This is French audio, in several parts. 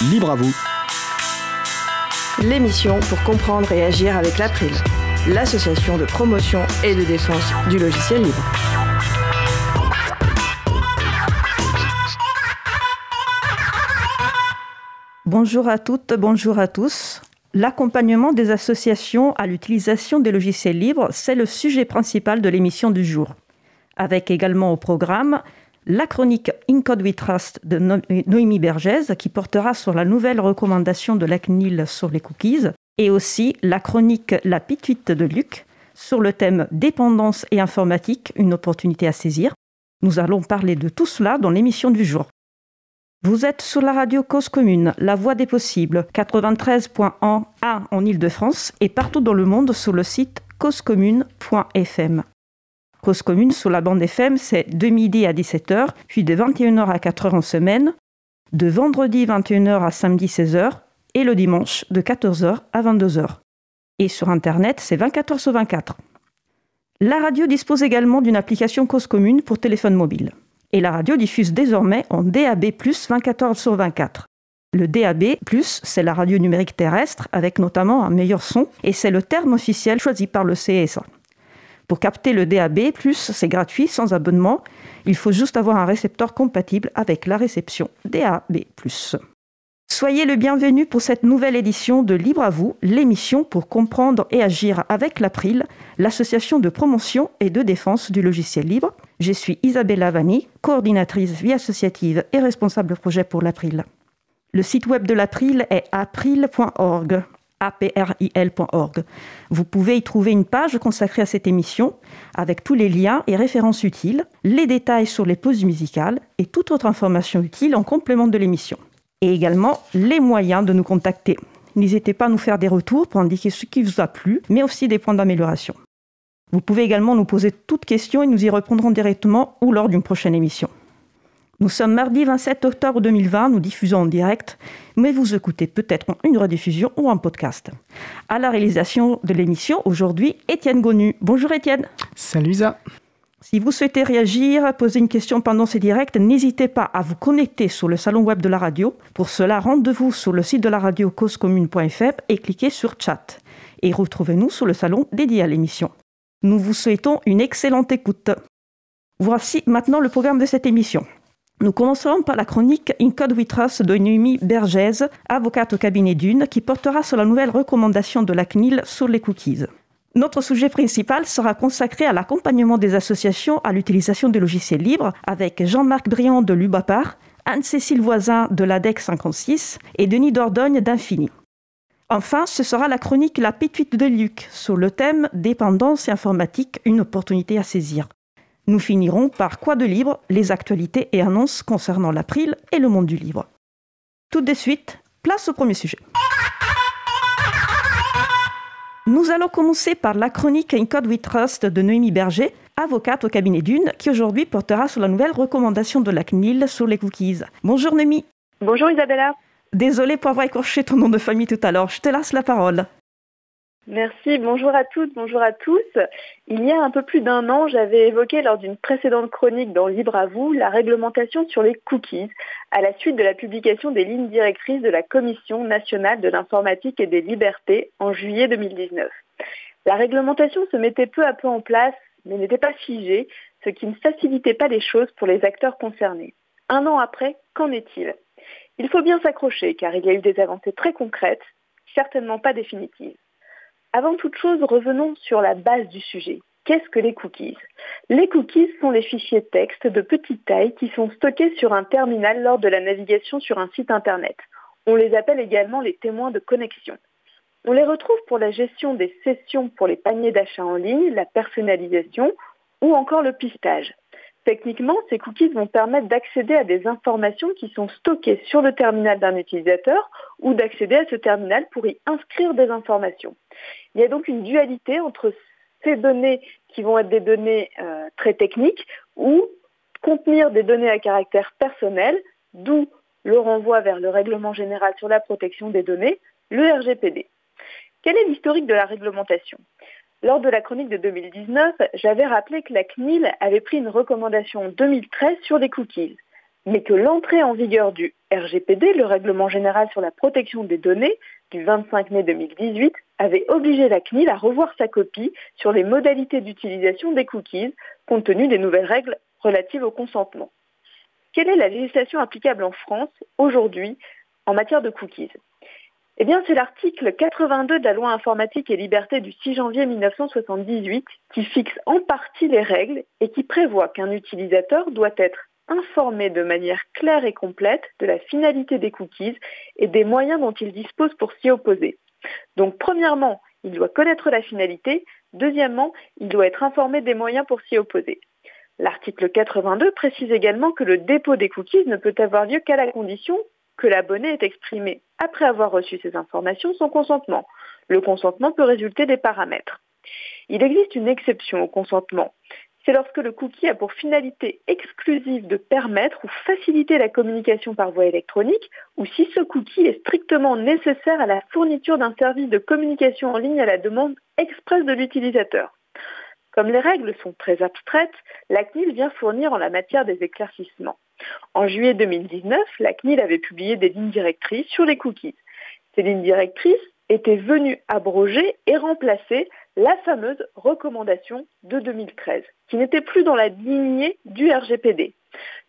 Libre à vous. L'émission pour comprendre et agir avec l'April, l'association de promotion et de défense du logiciel libre. Bonjour à toutes, bonjour à tous. L'accompagnement des associations à l'utilisation des logiciels libres, c'est le sujet principal de l'émission du jour. Avec également au programme la chronique In Code We Trust de Noémie Bergès qui portera sur la nouvelle recommandation de la CNIL sur les cookies et aussi la chronique La Pituite de Luc sur le thème Dépendance et informatique, une opportunité à saisir. Nous allons parler de tout cela dans l'émission du jour. Vous êtes sur la radio Cause Commune, la voix des possibles, 93.1 en Ile-de-France et partout dans le monde sur le site causecommune.fm. Cause commune sur la bande FM, c'est de midi à 17h, puis de 21h à 4h en semaine, de vendredi 21h à samedi 16h et le dimanche de 14h à 22h. Et sur Internet, c'est 24h sur 24. La radio dispose également d'une application Cause commune pour téléphone mobile. Et la radio diffuse désormais en DAB+, 24h sur 24. Le DAB+, c'est la radio numérique terrestre, avec notamment un meilleur son, et c'est le terme officiel choisi par le CSA. Pour capter le DAB+, c'est gratuit, sans abonnement. Il faut juste avoir un récepteur compatible avec la réception DAB+. Soyez le bienvenu pour cette nouvelle édition de Libre à vous, l'émission pour comprendre et agir avec l'April, l'association de promotion et de défense du logiciel libre. Je suis Isabella Vanni, coordinatrice vie associative et responsable projet pour l'April. Le site web de l'April est april.org april.org. Vous pouvez y trouver une page consacrée à cette émission avec tous les liens et références utiles, les détails sur les pauses musicales et toute autre information utile en complément de l'émission. Et également les moyens de nous contacter. N'hésitez pas à nous faire des retours pour indiquer ce qui vous a plu, mais aussi des points d'amélioration. Vous pouvez également nous poser toutes questions et nous y répondrons directement ou lors d'une prochaine émission. Nous sommes mardi 27 octobre 2020, nous diffusons en direct, mais vous écoutez peut-être une rediffusion ou un podcast. À la réalisation de l'émission, aujourd'hui, Étienne Gonu. Bonjour Étienne. Salut Isa. Si vous souhaitez réagir, poser une question pendant ces directs, n'hésitez pas à vous connecter sur le salon web de la radio. Pour cela, rendez-vous sur le site de la radio causecommune.fr et cliquez sur chat. Et retrouvez-nous sur le salon dédié à l'émission. Nous vous souhaitons une excellente écoute. Voici maintenant le programme de cette émission. Nous commencerons par la chronique In Code Trust de Noémie Bergès, avocate au cabinet d'une, qui portera sur la nouvelle recommandation de la CNIL sur les cookies. Notre sujet principal sera consacré à l'accompagnement des associations à l'utilisation des logiciels libres avec Jean-Marc Briand de l'UBAPAR, Anne-Cécile Voisin de l'ADEC 56 et Denis Dordogne d'Infini. Enfin, ce sera la chronique La Pétuite de Luc sur le thème Dépendance informatique, une opportunité à saisir. Nous finirons par Quoi de libre, les actualités et annonces concernant l'April et le monde du livre. Tout de suite, place au premier sujet. Nous allons commencer par la chronique In Code We Trust de Noémie Berger, avocate au cabinet d'une, qui aujourd'hui portera sur la nouvelle recommandation de la CNIL sur les cookies. Bonjour Noémie. Bonjour Isabella. Désolée pour avoir écorché ton nom de famille tout à l'heure. Je te laisse la parole. Merci, bonjour à toutes, bonjour à tous. Il y a un peu plus d'un an, j'avais évoqué lors d'une précédente chronique dans Libre à vous la réglementation sur les cookies à la suite de la publication des lignes directrices de la Commission nationale de l'informatique et des libertés en juillet 2019. La réglementation se mettait peu à peu en place, mais n'était pas figée, ce qui ne facilitait pas les choses pour les acteurs concernés. Un an après, qu'en est-il? Il faut bien s'accrocher car il y a eu des avancées très concrètes, certainement pas définitives. Avant toute chose, revenons sur la base du sujet. Qu'est-ce que les cookies? Les cookies sont les fichiers texte de petite taille qui sont stockés sur un terminal lors de la navigation sur un site Internet. On les appelle également les témoins de connexion. On les retrouve pour la gestion des sessions pour les paniers d'achat en ligne, la personnalisation ou encore le pistage. Techniquement, ces cookies vont permettre d'accéder à des informations qui sont stockées sur le terminal d'un utilisateur ou d'accéder à ce terminal pour y inscrire des informations. Il y a donc une dualité entre ces données qui vont être des données euh, très techniques ou contenir des données à caractère personnel, d'où le renvoi vers le règlement général sur la protection des données, le RGPD. Quel est l'historique de la réglementation? Lors de la chronique de 2019, j'avais rappelé que la CNIL avait pris une recommandation en 2013 sur les cookies. mais que l'entrée en vigueur du RGPD, le règlement général sur la protection des données, du 25 mai 2018, avait obligé la CNIL à revoir sa copie sur les modalités d'utilisation des cookies, compte tenu des nouvelles règles relatives au consentement. Quelle est la législation applicable en France aujourd'hui en matière de cookies? Eh bien, c'est l'article 82 de la loi informatique et liberté du 6 janvier 1978 qui fixe en partie les règles et qui prévoit qu'un utilisateur doit être informé de manière claire et complète de la finalité des cookies et des moyens dont il dispose pour s'y opposer. Donc, premièrement, il doit connaître la finalité. Deuxièmement, il doit être informé des moyens pour s'y opposer. L'article 82 précise également que le dépôt des cookies ne peut avoir lieu qu'à la condition que l'abonné ait exprimé, après avoir reçu ces informations, son consentement. Le consentement peut résulter des paramètres. Il existe une exception au consentement. C'est lorsque le cookie a pour finalité exclusive de permettre ou faciliter la communication par voie électronique ou si ce cookie est strictement nécessaire à la fourniture d'un service de communication en ligne à la demande expresse de l'utilisateur. Comme les règles sont très abstraites, la CNIL vient fournir en la matière des éclaircissements. En juillet 2019, la CNIL avait publié des lignes directrices sur les cookies. Ces lignes directrices étaient venues abroger et remplacer la fameuse recommandation de 2013, qui n'était plus dans la lignée du RGPD.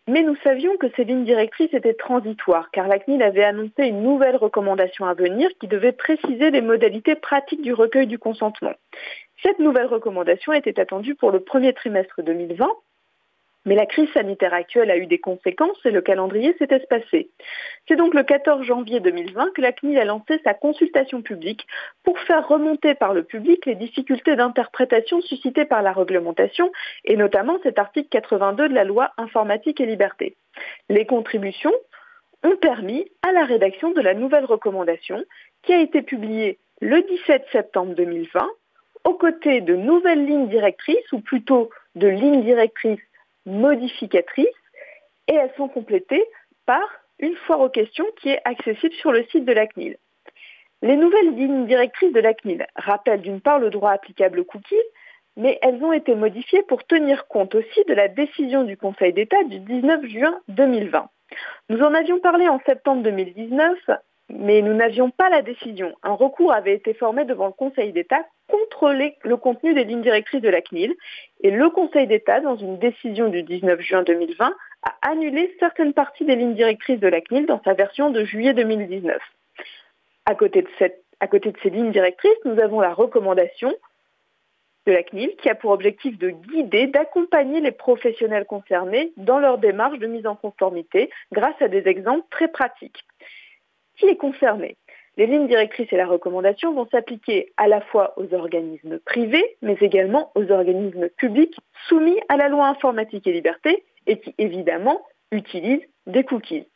Mais nous savions que ces lignes directrices étaient transitoires, car la CNIL avait annoncé une nouvelle recommandation à venir qui devait préciser les modalités pratiques du recueil du consentement. Cette nouvelle recommandation était attendue pour le premier trimestre 2020, mais la crise sanitaire actuelle a eu des conséquences et le calendrier s'est espacé. C'est donc le 14 janvier 2020 que la CNIL a lancé sa consultation publique pour faire remonter par le public les difficultés d'interprétation suscitées par la réglementation et notamment cet article 82 de la loi informatique et liberté. Les contributions ont permis à la rédaction de la nouvelle recommandation qui a été publiée le 17 septembre 2020 aux côtés de nouvelles lignes directrices, ou plutôt de lignes directrices modificatrices, et elles sont complétées par une foire aux questions qui est accessible sur le site de la CNIL. Les nouvelles lignes directrices de la CNIL rappellent d'une part le droit applicable aux cookies, mais elles ont été modifiées pour tenir compte aussi de la décision du Conseil d'État du 19 juin 2020. Nous en avions parlé en septembre 2019 mais nous n'avions pas la décision. Un recours avait été formé devant le Conseil d'État contre le contenu des lignes directrices de la CNIL et le Conseil d'État, dans une décision du 19 juin 2020, a annulé certaines parties des lignes directrices de la CNIL dans sa version de juillet 2019. À côté de, à côté de ces lignes directrices, nous avons la recommandation de la CNIL qui a pour objectif de guider, d'accompagner les professionnels concernés dans leur démarche de mise en conformité grâce à des exemples très pratiques qui est concerné. Les lignes directrices et la recommandation vont s'appliquer à la fois aux organismes privés, mais également aux organismes publics soumis à la loi informatique et liberté et qui évidemment utilisent des cookies.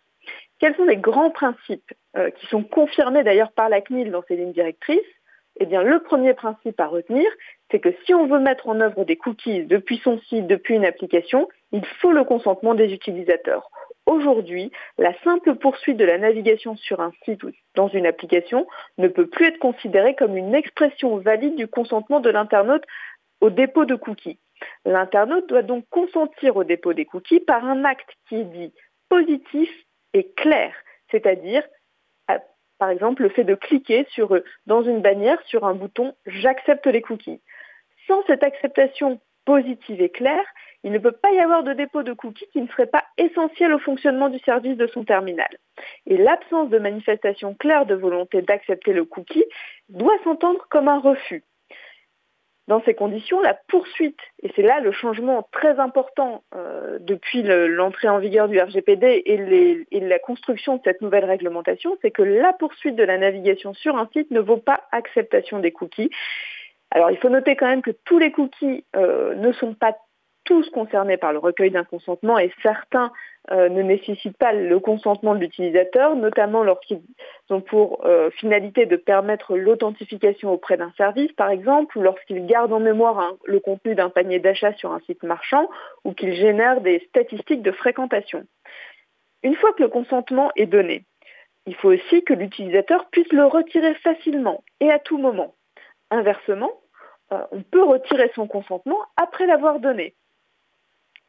Quels sont les grands principes euh, qui sont confirmés d'ailleurs par la CNIL dans ces lignes directrices? Eh bien, le premier principe à retenir, c'est que si on veut mettre en œuvre des cookies depuis son site, depuis une application, il faut le consentement des utilisateurs. Aujourd'hui, la simple poursuite de la navigation sur un site ou dans une application ne peut plus être considérée comme une expression valide du consentement de l'internaute au dépôt de cookies. L'internaute doit donc consentir au dépôt des cookies par un acte qui est dit positif et clair, c'est-à-dire par exemple le fait de cliquer sur, dans une bannière sur un bouton J'accepte les cookies. Sans cette acceptation positive et claire, il ne peut pas y avoir de dépôt de cookies qui ne serait pas essentiel au fonctionnement du service de son terminal. Et l'absence de manifestation claire de volonté d'accepter le cookie doit s'entendre comme un refus. Dans ces conditions, la poursuite, et c'est là le changement très important euh, depuis l'entrée en vigueur du RGPD et, la construction de cette nouvelle réglementation, c'est que la poursuite de la navigation sur un site ne vaut pas acceptation des cookies. Alors il faut noter quand même que tous les cookies euh, ne sont pas tous concernés par le recueil d'un consentement et certains euh, ne nécessitent pas le consentement de l'utilisateur, notamment lorsqu'ils ont pour euh, finalité de permettre l'authentification auprès d'un service, par exemple, ou lorsqu'ils gardent en mémoire le contenu d'un panier d'achat sur un site marchand, ou qu'ils génèrent des statistiques de fréquentation. Une fois que le consentement est donné, il faut aussi que l'utilisateur puisse le retirer facilement et à tout moment. Inversement, euh, on peut retirer son consentement après l'avoir donné.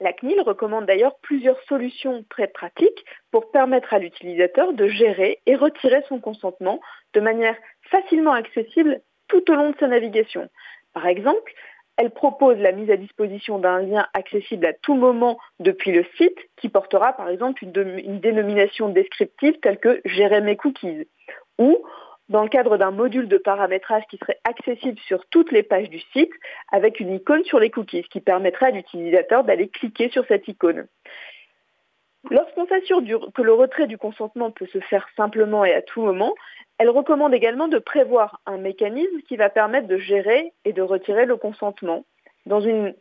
La CNIL recommande d'ailleurs plusieurs solutions très pratiques pour permettre à l'utilisateur de gérer et retirer son consentement de manière facilement accessible tout au long de sa navigation. Par exemple, elle propose la mise à disposition d'un lien accessible à tout moment depuis le site qui portera par exemple une, dénomination descriptive telle que gérer mes cookies ou dans le cadre d'un module de paramétrage qui serait accessible sur toutes les pages du site avec une icône sur les cookies qui permettrait à l'utilisateur d'aller cliquer sur cette icône. Lorsqu'on s'assure que le retrait du consentement peut se faire simplement et à tout moment, elle recommande également de prévoir un mécanisme qui va permettre de gérer et de retirer le consentement dans une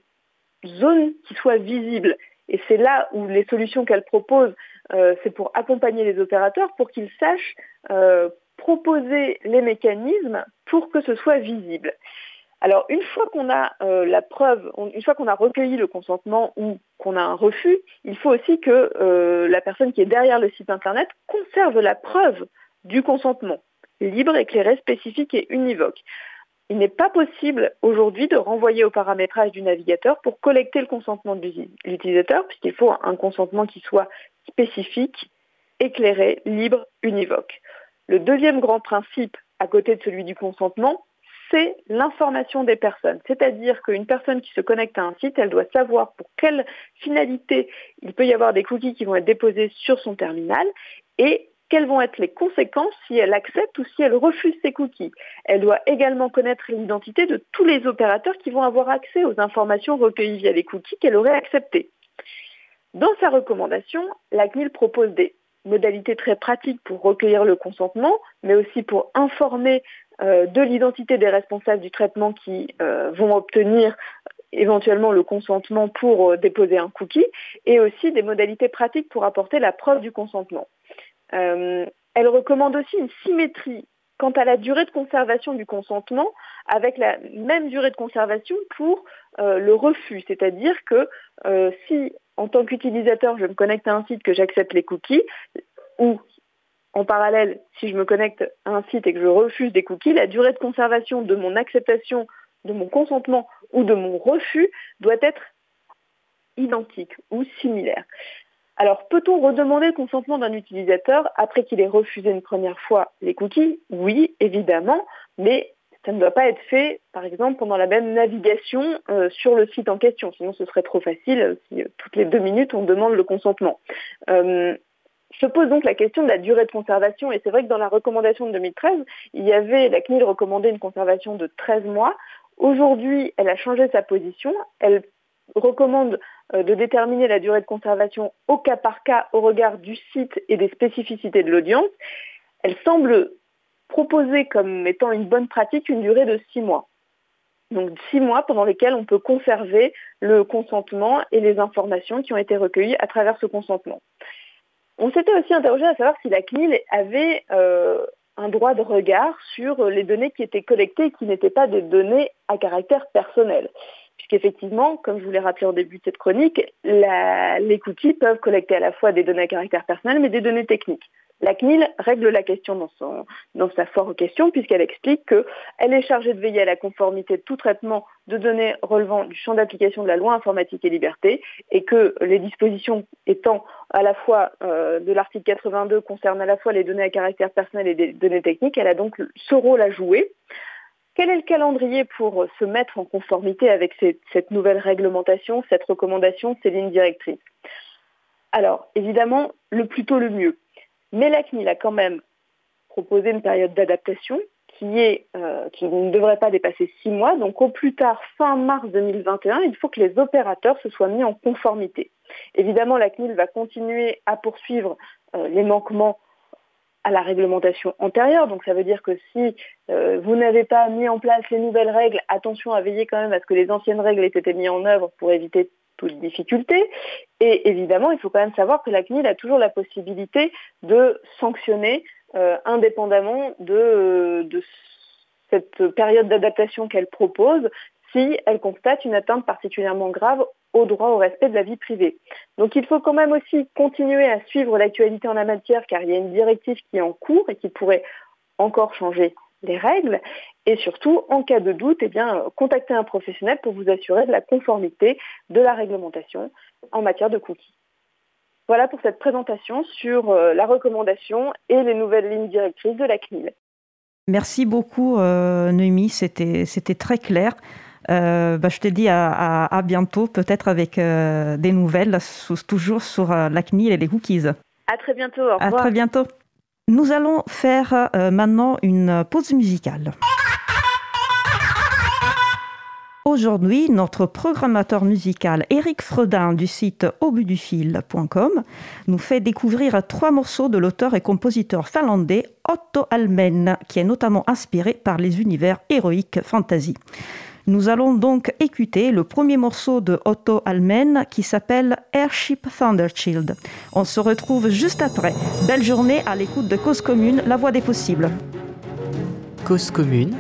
zone qui soit visible. Et c'est là où les solutions qu'elle propose, euh, c'est pour accompagner les opérateurs pour qu'ils sachent euh, proposer les mécanismes pour que ce soit visible. Alors une fois qu'on a euh, la preuve, une fois qu'on a recueilli le consentement ou qu'on a un refus, il faut aussi que euh, la personne qui est derrière le site internet conserve la preuve du consentement, libre, éclairé, spécifique et univoque. Il n'est pas possible aujourd'hui de renvoyer au paramétrage du navigateur pour collecter le consentement de l'utilisateur, puisqu'il faut un consentement qui soit spécifique, éclairé, libre, univoque. Le deuxième grand principe, à côté de celui du consentement, c'est l'information des personnes. C'est-à-dire qu'une personne qui se connecte à un site, elle doit savoir pour quelle finalité il peut y avoir des cookies qui vont être déposés sur son terminal et quelles vont être les conséquences si elle accepte ou si elle refuse ces cookies. Elle doit également connaître l'identité de tous les opérateurs qui vont avoir accès aux informations recueillies via les cookies qu'elle aurait acceptées. Dans sa recommandation, la CNIL propose des modalités très pratiques pour recueillir le consentement, mais aussi pour informer euh, de l'identité des responsables du traitement qui euh, vont obtenir éventuellement le consentement pour euh, déposer un cookie, et aussi des modalités pratiques pour apporter la preuve du consentement. elle recommande aussi une symétrie quant à la durée de conservation du consentement avec la même durée de conservation pour le refus, c'est-à-dire que si en tant qu'utilisateur, je me connecte à un site que j'accepte les cookies, ou en parallèle, si je me connecte à un site et que je refuse des cookies, la durée de conservation de mon acceptation, de mon consentement ou de mon refus doit être identique ou similaire. Alors, peut-on redemander le consentement d'un utilisateur après qu'il ait refusé une première fois les cookies? Oui, évidemment, mais ça ne doit pas être fait, par exemple, pendant la même navigation euh, sur le site en question. Sinon, ce serait trop facile si euh, toutes les deux minutes, on demande le consentement. Euh, se pose donc la question de la durée de conservation. Et c'est vrai que dans la recommandation de 2013, il y avait, la CNIL recommandait une conservation de 13 mois. Aujourd'hui, elle a changé sa position. Elle recommande de déterminer la durée de conservation au cas par cas au regard du site et des spécificités de l'audience. Elle semble proposer comme étant une bonne pratique une durée de six mois. Donc six mois pendant lesquels on peut conserver le consentement et les informations qui ont été recueillies à travers ce consentement. On s'était aussi interrogé à savoir si la CNIL avait euh, un droit de regard sur les données qui étaient collectées et qui n'étaient pas des données à caractère personnel. Puisqu'effectivement, comme je vous l'ai rappelé au début de cette chronique, les cookies peuvent collecter à la fois des données à caractère personnel mais des données techniques. La CNIL règle la question dans, son, dans sa forte question puisqu'elle explique qu'elle est chargée de veiller à la conformité de tout traitement de données relevant du champ d'application de la loi informatique et liberté et que les dispositions étant à la fois euh, de l'article 82 concernent à la fois les données à caractère personnel et des données techniques, elle a donc ce rôle à jouer. Quel est le calendrier pour se mettre en conformité avec cette nouvelle réglementation, cette recommandation, ces lignes directrices Alors, évidemment, le plus tôt le mieux. Mais la CNIL a quand même proposé une période d'adaptation euh, qui ne devrait pas dépasser six mois. Donc au plus tard, fin mars 2021, il faut que les opérateurs se soient mis en conformité. Évidemment, la CNIL va continuer à poursuivre euh, les manquements à la réglementation antérieure. Donc ça veut dire que si euh, vous n'avez pas mis en place les nouvelles règles, attention à veiller quand même à ce que les anciennes règles aient été mises en œuvre pour éviter toute difficulté. Et évidemment, il faut quand même savoir que la CNIL a toujours la possibilité de sanctionner euh, indépendamment de, de, cette période d'adaptation qu'elle propose si elle constate une atteinte particulièrement grave au droit au respect de la vie privée. Donc il faut quand même aussi continuer à suivre l'actualité en la matière car il y a une directive qui est en cours et qui pourrait encore changer les règles et surtout, en cas de doute, eh bien, contacter un professionnel pour vous assurer de la conformité de la réglementation en matière de cookies. Voilà pour cette présentation sur euh, la recommandation et les nouvelles lignes directrices de la CNIL. Merci beaucoup, euh, Noémie, c'était très clair. Euh, bah, je te dis à, bientôt, peut-être avec euh, des nouvelles, toujours sur la CNIL et les cookies. À très bientôt, au revoir. À très bientôt. Nous allons faire maintenant une pause musicale. Aujourd'hui, notre programmateur musical Eric Fredin du site aubudufil.com nous fait découvrir trois morceaux de l'auteur et compositeur finlandais Otto Almen, qui est notamment inspiré par les univers héroïques fantasy. Nous allons donc écouter le premier morceau de Otto Almen qui s'appelle Airship Thunderchild. On se retrouve juste après. Belle journée à l'écoute de Cause Commune, la voix des possibles. Cause Commune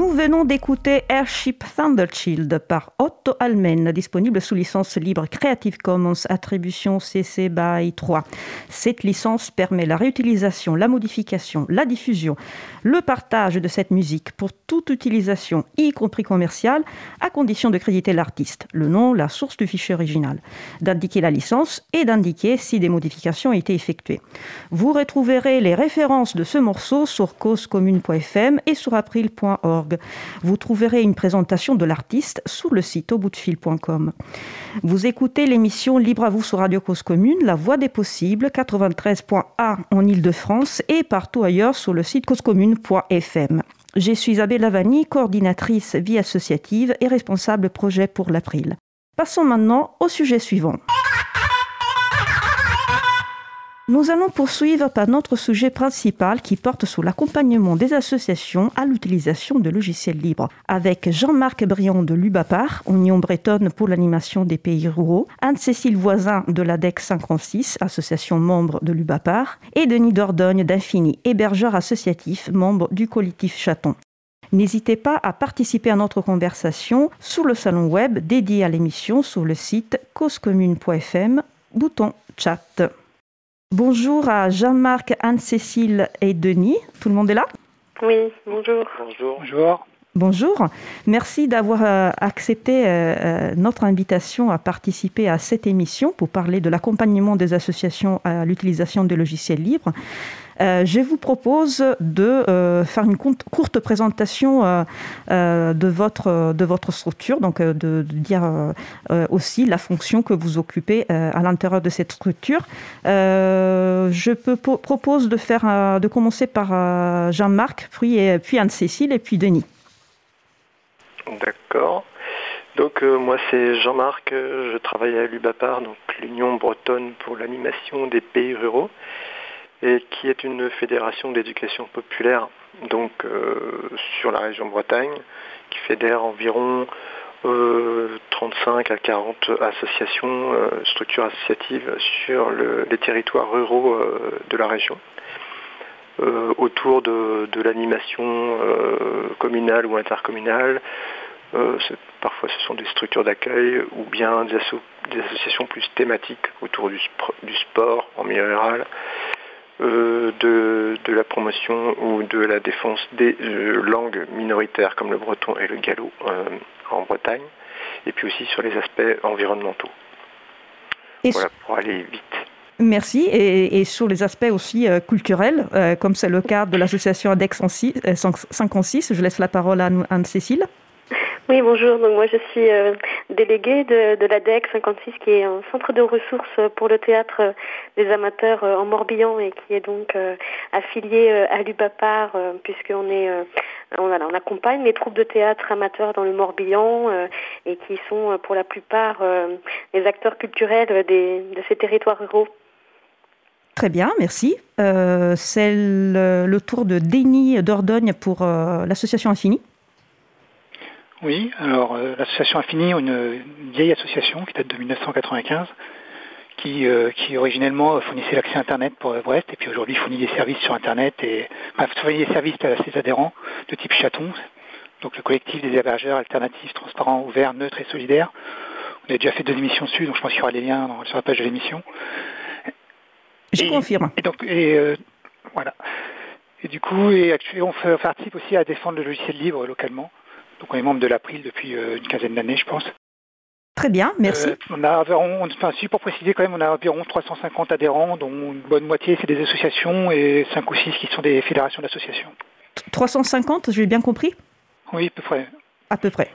Nous venons d'écouter Airship Thundershield par Disponible sous licence libre Creative Commons Attribution CC BY 3. Cette licence permet la réutilisation, la modification, la diffusion, le partage de cette musique pour toute utilisation, y compris commerciale, à condition de créditer l'artiste, le nom, la source du fichier original, d'indiquer la licence et d'indiquer si des modifications ont été effectuées. Vous retrouverez les références de ce morceau sur causecommune.fm et sur april.org. Vous trouverez une présentation de l'artiste sur le site Vous écoutez l'émission Libre à vous sur Radio Cause Commune, La Voix des Possibles, 93.1 en Ile-de-France et partout ailleurs sur le site causecommune.fm. Je suis Isabelle Lavani, coordinatrice vie associative et responsable projet pour l'April. Passons maintenant au sujet suivant. Nous allons poursuivre par notre sujet principal qui porte sur l'accompagnement des associations à l'utilisation de logiciels libres, avec Jean-Marc Briand de l'UBAPAR, Union bretonne pour l'animation des pays ruraux, Anne-Cécile Voisin de l'ADEC 56, association membre de l'UBAPAR, et Denis Dordogne d'Infini, hébergeur associatif, membre du collectif Chaton. N'hésitez pas à participer à notre conversation sur le salon web dédié à l'émission sur le site causecommune.fm, bouton chat. Bonjour à Jean-Marc, Anne-Cécile et Denis. Tout le monde est là? Oui, bonjour. Bonjour. Bonjour. Bonjour, merci d'avoir euh, accepté euh, euh, notre invitation à participer à cette émission pour parler de l'accompagnement des associations à l'utilisation des logiciels libres. Euh, je vous propose de euh, faire une courte présentation euh, de, votre, de votre structure, donc de, dire aussi la fonction que vous occupez à l'intérieur de cette structure. je propose de, faire, de commencer par Jean-Marc, puis, puis Anne-Cécile et puis Denis. D'accord. Donc moi c'est Jean-Marc, je travaille à l'UBAPAR, donc l'Union bretonne pour l'animation des pays ruraux et qui est une fédération d'éducation populaire donc euh, sur la région Bretagne, qui fédère environ 35 à 40 associations, structures associatives sur les territoires ruraux de la région. autour de, l'animation communale ou intercommunale. parfois ce sont des structures d'accueil ou bien des, associations plus thématiques autour du, sport en milieu rural, de, la promotion ou de la défense des langues minoritaires comme le breton et le gallo en Bretagne, et puis aussi sur les aspects environnementaux. voilà, pour aller vite. Merci. Et, sur les aspects aussi euh, culturels, euh, comme c'est le cas de l'association ADEX 56, je laisse la parole à Anne-Cécile. Oui, bonjour. Donc moi je suis euh, déléguée de, de l'ADEC 56 qui est un centre de ressources pour le théâtre des amateurs en Morbihan et qui est donc affilié à l'UBAPAR puisqu'on est on, accompagne les troupes de théâtre amateurs dans le Morbihan et qui sont pour la plupart les acteurs culturels de ces territoires ruraux. Très bien, merci. Euh, c'est le, tour de Denis Dordogne pour l'association Infini. Oui, alors euh, l'association Infini, une, une, vieille association qui date de 1995, qui, euh, qui originellement fournissait l'accès Internet pour Brest, et puis aujourd'hui fournit des services sur Internet et enfin, fournit des services à ses adhérents de type chaton, donc le collectif des hébergeurs alternatifs, transparents, ouverts, neutres et solidaires. On a déjà fait deux émissions dessus, donc je pense qu'il y aura les liens sur la page de l'émission. Je confirme. Et donc, et, euh, voilà. Et du coup, et on, fait, participe aussi à défendre le logiciel libre localement. Donc on est membre de l'April depuis euh, une quinzaine d'années, je pense. Très bien, merci. Euh, on a environ, enfin, si pour préciser quand même, on a environ 350 adhérents, dont une bonne moitié c'est des associations et 5 ou 6 qui sont des fédérations d'associations. 350, j'ai bien compris? Oui, à peu près. À peu près.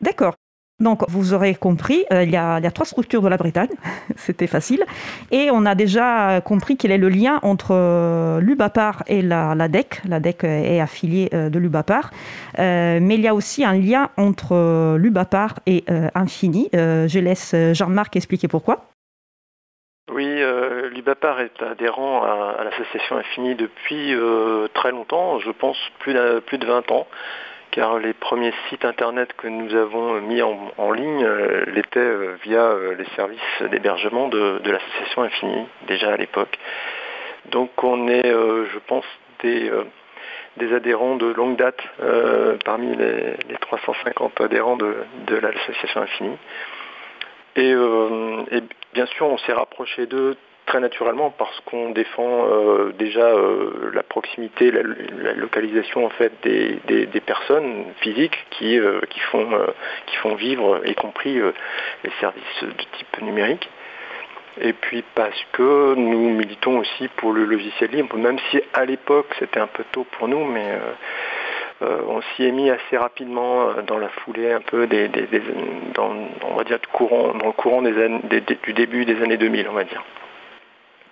D'accord. Donc, vous aurez compris, euh, il, y a, trois structures de la Bretagne, c'était facile. Et on a déjà compris quel est le lien entre euh, l'UBAPAR et la, la, DEC. La DEC est affiliée euh, de l'UBAPAR. mais il y a aussi un lien entre l'UBAPAR et Infini. je laisse Jean-Marc expliquer pourquoi. Oui, l'UBAPAR est adhérent à, l'association Infini depuis très longtemps, je pense plus plus de 20 ans car les premiers sites internet que nous avons mis en, ligne euh, l'étaient euh, via euh, les services d'hébergement de, l'association Infini, déjà à l'époque. Donc on est, je pense, des, adhérents de longue date parmi les, 350 adhérents de, l'association Infini. et, bien sûr, on s'est rapproché d'eux très naturellement parce qu'on défend euh, déjà euh, la proximité, la, localisation en fait des, personnes physiques qui, euh, qui, font, qui font vivre, y compris les services de type numérique. Et puis parce que nous militons aussi pour le logiciel libre, même si à l'époque c'était un peu tôt pour nous, mais on s'y est mis assez rapidement dans la foulée un peu des, dans, dans le courant des du début des années 2000, on va dire.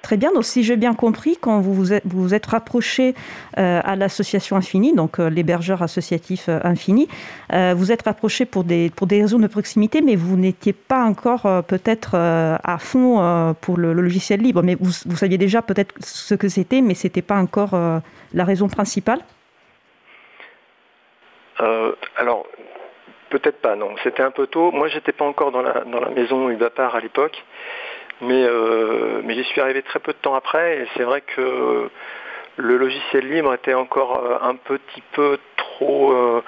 Très bien. Donc, si j'ai bien compris, quand vous vous êtes, rapproché euh, à l'association Infini, donc euh, l'hébergeur associatif euh, Infini, vous êtes rapproché pour des, pour des raisons de proximité, mais vous n'étiez pas encore peut-être à fond pour le, logiciel libre. Mais vous, saviez déjà peut-être ce que c'était, mais ce n'était pas encore la raison principale? Alors, peut-être pas, non. C'était un peu tôt. Moi, j'étais pas encore dans la maison Ubapar à l'époque. Mais, euh, mais j'y suis arrivé très peu de temps après et c'est vrai que le logiciel libre était encore euh, un petit peu trop, euh,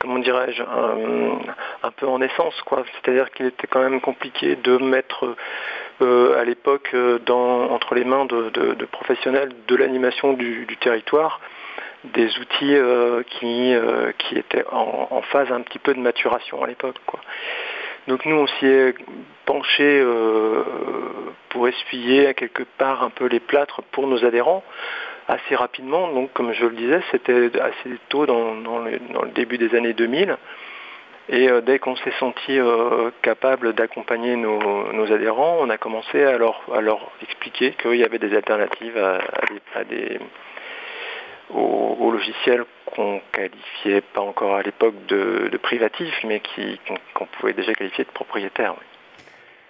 comment dirais-je, un, peu en essence. C'est-à-dire qu'il était quand même compliqué de mettre à l'époque entre les mains de, professionnels de l'animation du, territoire des outils qui, qui étaient en, en, phase un petit peu de maturation à l'époque. Donc nous, on s'y est penché euh, pour essuyer à quelque part un peu les plâtres pour nos adhérents assez rapidement. Donc comme je le disais, c'était assez tôt dans, le, début des années 2000. Et euh, dès qu'on s'est senti euh, capable d'accompagner nos, adhérents, on a commencé à leur, expliquer qu'il y avait des alternatives à des aux, logiciels qu'on qualifiait pas encore à l'époque de, de privatifs, mais qu'on pouvait déjà qualifier de propriétaires.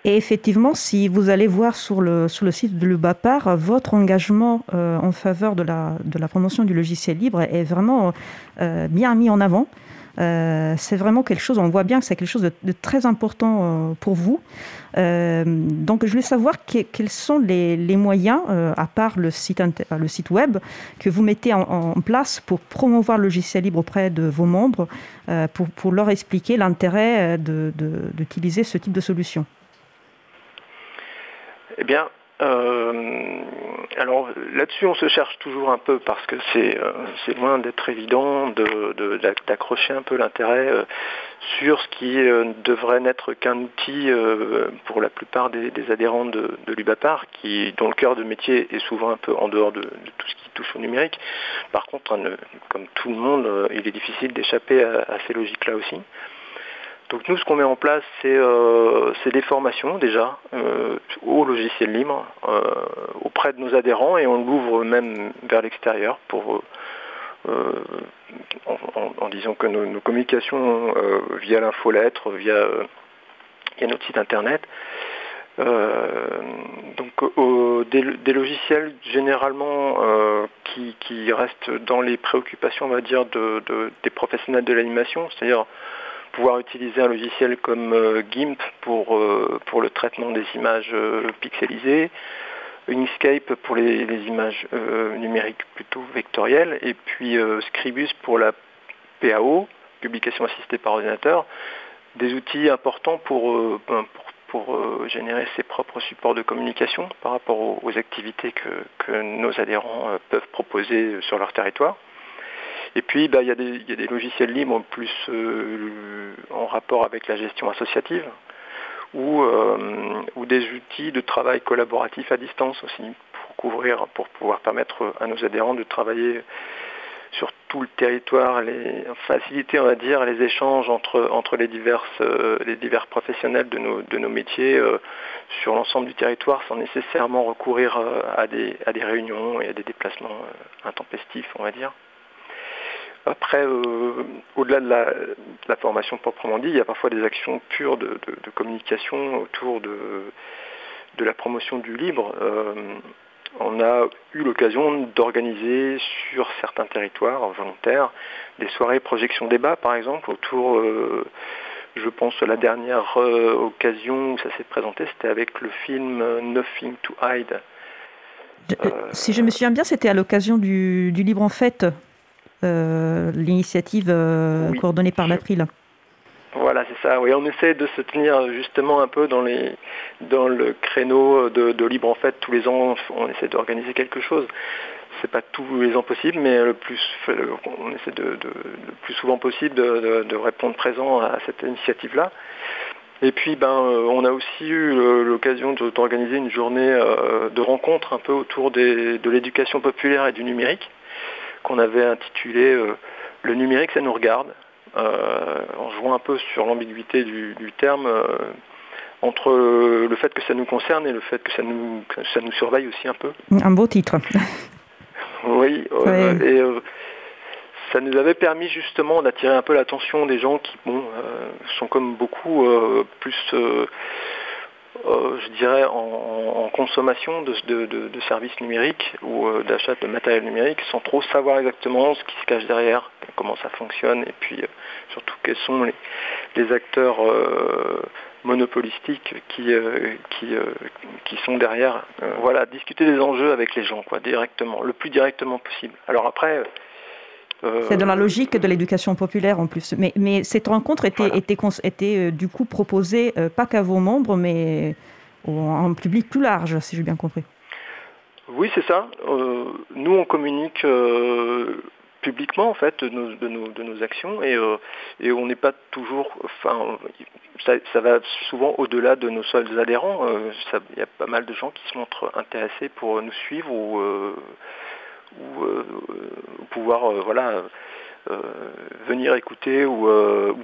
Et effectivement, si vous allez voir sur le, sur le site de l'UBAPAR, votre engagement euh, en faveur de la, de la promotion du logiciel libre est vraiment euh, bien mis en avant. Euh, c'est vraiment quelque chose, on voit bien que c'est quelque chose de, très important euh, pour vous. Euh, donc, je voulais savoir quels sont les, moyens, à part le site, le site web, que vous mettez en, place pour promouvoir le logiciel libre auprès de vos membres, pour, leur expliquer l'intérêt d'utiliser ce type de solution? Eh bien, alors là-dessus, on se cherche toujours un peu parce que c'est euh, loin d'être évident d'accrocher un peu l'intérêt euh, sur ce qui devrait n'être qu'un outil pour la plupart des, adhérents de, l'UBAPAR, qui, dont le cœur de métier est souvent un peu en dehors de, tout ce qui touche au numérique. Par contre, comme tout le monde, il est difficile d'échapper à, ces logiques-là aussi. Donc nous, ce qu'on met en place, c'est euh, des formations déjà euh, au logiciel libre euh, auprès de nos adhérents et on l'ouvre même vers l'extérieur pour en, disant que nos, communications via l'infolettre, via, via, notre site internet. donc des, logiciels généralement qui, restent dans les préoccupations, on va dire, des professionnels de l'animation, c'est-à-dire pouvoir utiliser un logiciel comme euh, GIMP pour, euh, pour le traitement des images euh, pixelisées, Inkscape pour les, images numériques plutôt vectorielles, et puis Scribus pour la PAO, publication assistée par ordinateur, des outils importants pour, ben, pour, générer ses propres supports de communication par rapport aux, activités que, que, nos adhérents peuvent proposer sur leur territoire. Et puis, bah, il y, a des logiciels libres plus euh, en rapport avec la gestion associative ou, euh, ou, des outils de travail collaboratif à distance aussi pour couvrir, pour pouvoir permettre à nos adhérents de travailler sur tout le territoire, faciliter, on va dire, les échanges entre, les, diverses, euh, les divers professionnels de nos, de nos métiers sur l'ensemble du territoire sans nécessairement recourir à, des, à des réunions et à des déplacements intempestifs, on va dire. Après, euh, au-delà de la, formation proprement dit, il y a parfois des actions pures de, communication autour de, la promotion du libre. Euh, on a eu l'occasion d'organiser sur certains territoires volontaires des soirées projection débat, par exemple, autour, euh, je pense, la dernière occasion où ça s'est présenté, c'était avec le film Nothing to Hide. si je me souviens bien, c'était à l'occasion du, du Libre en Fête l'initiative euh, coordonnée par l'April. Voilà, c'est ça. Oui, on essaie de se tenir justement un peu dans, les, dans le créneau de, Libre en fait. Tous les ans, on essaie d'organiser quelque chose. C'est pas tous les ans possible, mais le plus, on essaie de, le plus souvent possible de, répondre présent à cette initiative-là. Et puis, ben, euh, on a aussi eu l'occasion d'organiser une journée de rencontre un peu autour de l'éducation populaire et du numérique qu'on avait intitulé euh, Le numérique, ça nous regarde, euh, en jouant un peu sur l'ambiguïté du, terme euh, entre le fait que ça nous concerne et le fait que ça nous, ça nous surveille aussi un peu. Un beau titre. oui, et ça nous avait permis justement d'attirer un peu l'attention des gens qui bon, sont comme beaucoup plus euh, je dirais, en, consommation de, services numériques ou euh, d'achat de matériel numérique sans trop savoir exactement ce qui se cache derrière, comment ça fonctionne et puis euh, surtout quels sont les, acteurs monopolistiques qui, qui, qui sont derrière. voilà, discuter des enjeux avec les gens, quoi, directement, le plus directement possible. Alors après, c'est dans la logique de l'éducation populaire en plus. Mais, mais cette rencontre était, était, était, euh, du coup proposée euh, pas qu'à vos membres, mais à un public plus large, si j'ai bien compris. Oui, c'est ça. Euh, nous, on communique publiquement en fait de nos, de nos, actions et, et on n'est pas toujours. Enfin, ça, ça va souvent au-delà de nos seuls adhérents. Il y a pas mal de gens qui se montrent intéressés pour nous suivre ou ou euh, pouvoir euh, voilà, euh, venir écouter ou,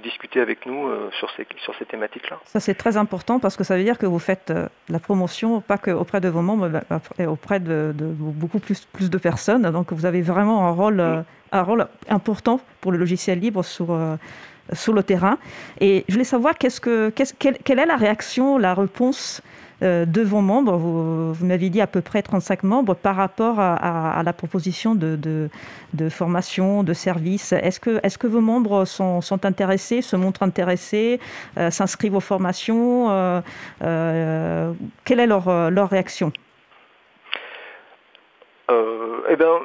discuter avec nous sur ces, sur ces thématiques-là. Ça, c'est très important parce que ça veut dire que vous faites la promotion, pas qu'auprès de vos membres, mais auprès de, beaucoup plus, plus de personnes. Donc, vous avez vraiment un rôle, un rôle important pour le logiciel libre sur, sur le terrain. Et je voulais savoir quelle, est la réaction, la réponse de vos membres? Vous, m'avez dit à peu près 35 membres par rapport à, la proposition de, formation, de service. Est-ce que, vos membres sont, intéressés, se montrent intéressés, s'inscrivent aux formations? Quelle est leur, leur réaction? Eh bien,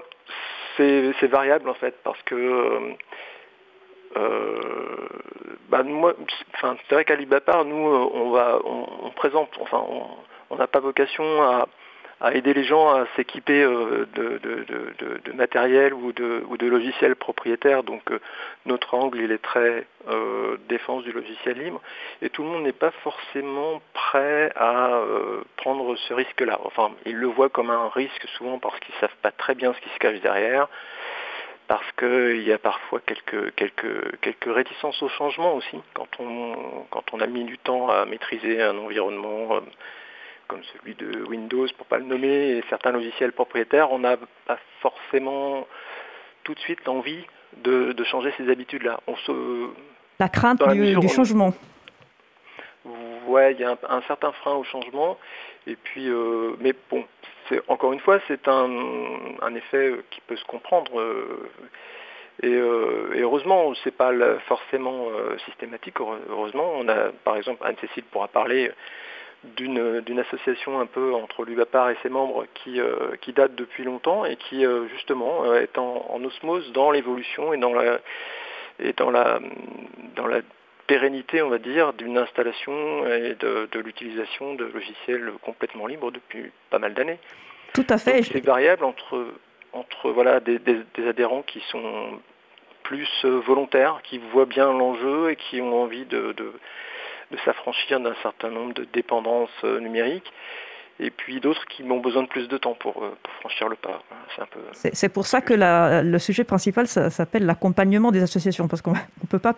c'est variable en fait, parce que euh, bah, moi, enfin, c'est vrai qu'à Libapar, nous, on va, on, présente, enfin, on n'a pas vocation à, aider les gens à s'équiper euh, de, matériel ou de, logiciels propriétaires. Donc euh, notre angle, il est très défense du logiciel libre. Et tout le monde n'est pas forcément prêt à prendre ce risque-là. Enfin, ils le voient comme un risque souvent parce qu'ils ne savent pas très bien ce qui se cache derrière parce qu'il y a parfois quelques, quelques, quelques réticences au changement aussi, quand on, quand on a mis du temps à maîtriser un environnement euh, comme celui de Windows, pour ne pas le nommer, et certains logiciels propriétaires, on n'a pas forcément tout de suite l'envie de, changer ces habitudes-là. On se, La crainte du, changement. Ouais, il y a un, certain frein au changement. Et puis, euh, mais bon, encore une fois, c'est un, effet qui peut se comprendre. Euh, euh, et, heureusement, ce n'est pas forcément euh, systématique. Heureusement, on a, par exemple, Anne-Cécile pourra parler d'une association un peu entre l'UBAPAR et ses membres qui, date depuis longtemps et qui justement est en, osmose dans l'évolution et dans la pérennité, on va dire, d'une installation et de, l'utilisation de logiciels complètement libres depuis pas mal d'années. Tout à fait. C'est variable entre, entre voilà, des, adhérents qui sont plus euh, volontaires, qui voient bien l'enjeu et qui ont envie de, de s'affranchir d'un certain nombre de dépendances euh, numériques et puis d'autres qui ont besoin de plus de temps pour, euh, franchir le pas. C'est pour ça que le sujet principal s'appelle l'accompagnement des associations, parce qu'on ne peut pas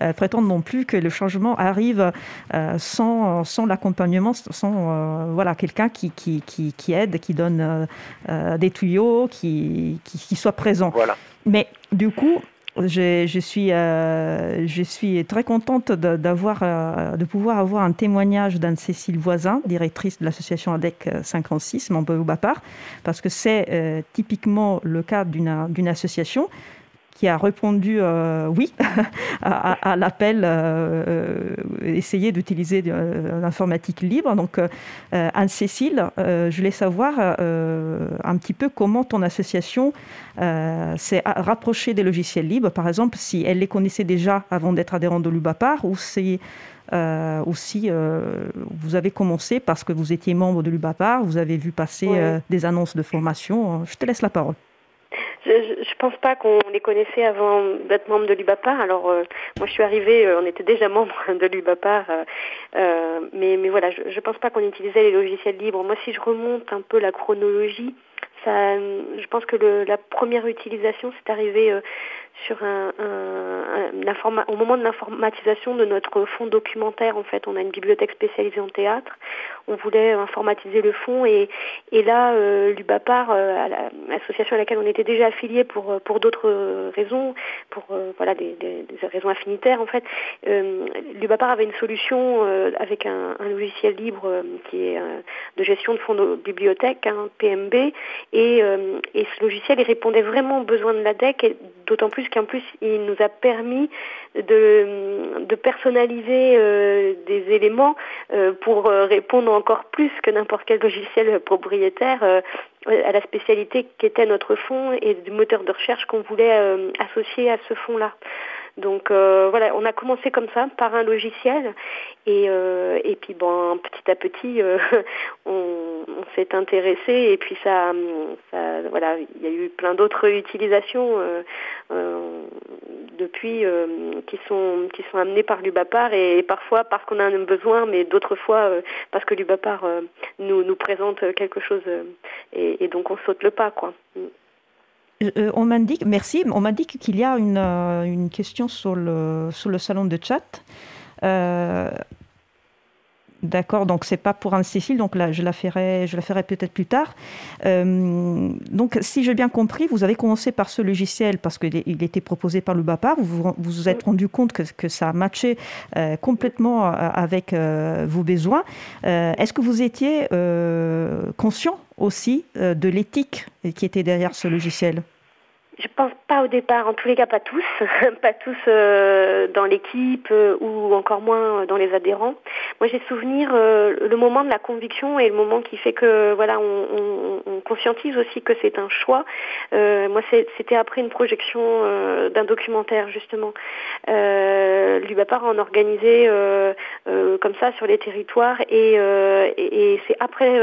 euh, prétendre non plus que le changement arrive euh, sans, sans l'accompagnement, sans voilà, quelqu'un qui, qui, qui, aide, qui donne des tuyaux, qui, qui, soit présent. Voilà. Mais du coup, je, suis, euh, je suis très contente d'avoir, euh, de pouvoir avoir un témoignage d'Anne-Cécile Voisin, directrice de l'association ADEC 56, membre de Bapart, parce que c'est typiquement le cas d'une association qui a répondu euh, oui à, l'appel euh, essayer d'utiliser l'informatique libre. Donc, Anne-Cécile, je voulais savoir un petit peu comment ton association s'est rapprochée des logiciels libres. Par exemple, si elle les connaissait déjà avant d'être adhérente de l'UBAPAR ou si vous avez commencé parce que vous étiez membre de l'UBAPAR, vous avez vu passer des annonces de formation. Je te laisse la parole. Je pense pas qu'on les connaissait avant d'être membre de l'UBAPAR. Alors, euh, moi, je suis arrivée, euh, on était déjà membre de l'UBAPAR, euh, mais, mais voilà, je ne pense pas qu'on utilisait les logiciels libres. Moi, si je remonte un peu la chronologie, ça, je pense que le, la première utilisation, c'est arrivé sur un, au moment de l'informatisation de notre fonds documentaire. En fait, on a une bibliothèque spécialisée en théâtre. On voulait informatiser le fonds et, et là, euh, l'UBAPAR, euh, l'association à laquelle on était déjà affilié pour euh, pour d'autres raisons, pour voilà des, des, raisons affinitaires en fait, l'UBAPAR avait une solution avec un, logiciel libre qui est de gestion de fonds de bibliothèque, un PMB, et, et ce logiciel il répondait vraiment aux besoins de la DEC, et d'autant plus qu'en plus il nous a permis de, personnaliser euh, des éléments euh, pour euh, répondre encore plus que n'importe quel logiciel propriétaire à la spécialité qu'était notre fonds et du moteur de recherche qu'on voulait associer à ce fonds-là. Donc voilà, on a commencé comme ça par un logiciel. Et, et puis bon petit à petit on, on s'est intéressé. Et puis ça, ça voilà il y a eu plein d'autres utilisations depuis euh, qui sont qui sont amenés par l'UBAPAR et, parfois parce qu'on a un besoin, mais d'autres fois euh, parce que l'UBAPAR euh, nous nous présente quelque chose et, donc on saute le pas quoi. On m'indique, merci, on m'indique qu'il y a une, une, question sur le, sur le salon de chat. D'accord, donc c'est pas pour Anne-Cécile, donc là je la ferai, je la ferai peut-être plus tard. Euh, donc si j'ai bien compris, vous avez commencé par ce logiciel parce qu'il était proposé par le BAPA, vous vous, êtes rendu compte que, que ça a matché euh, complètement euh, avec vos besoins. Est-ce que vous étiez conscient aussi de l'éthique qui était derrière ce logiciel? Je pense pas au départ, en tous les cas pas tous, pas tous euh, dans l'équipe euh, ou encore moins dans les adhérents. Moi j'ai souvenir euh, le moment de la conviction et le moment qui fait que voilà on, on, on conscientise aussi que c'est un choix. moi c'était après une projection d'un documentaire justement. L'UBAPAR en organisé comme ça sur les territoires et, et, et c'est après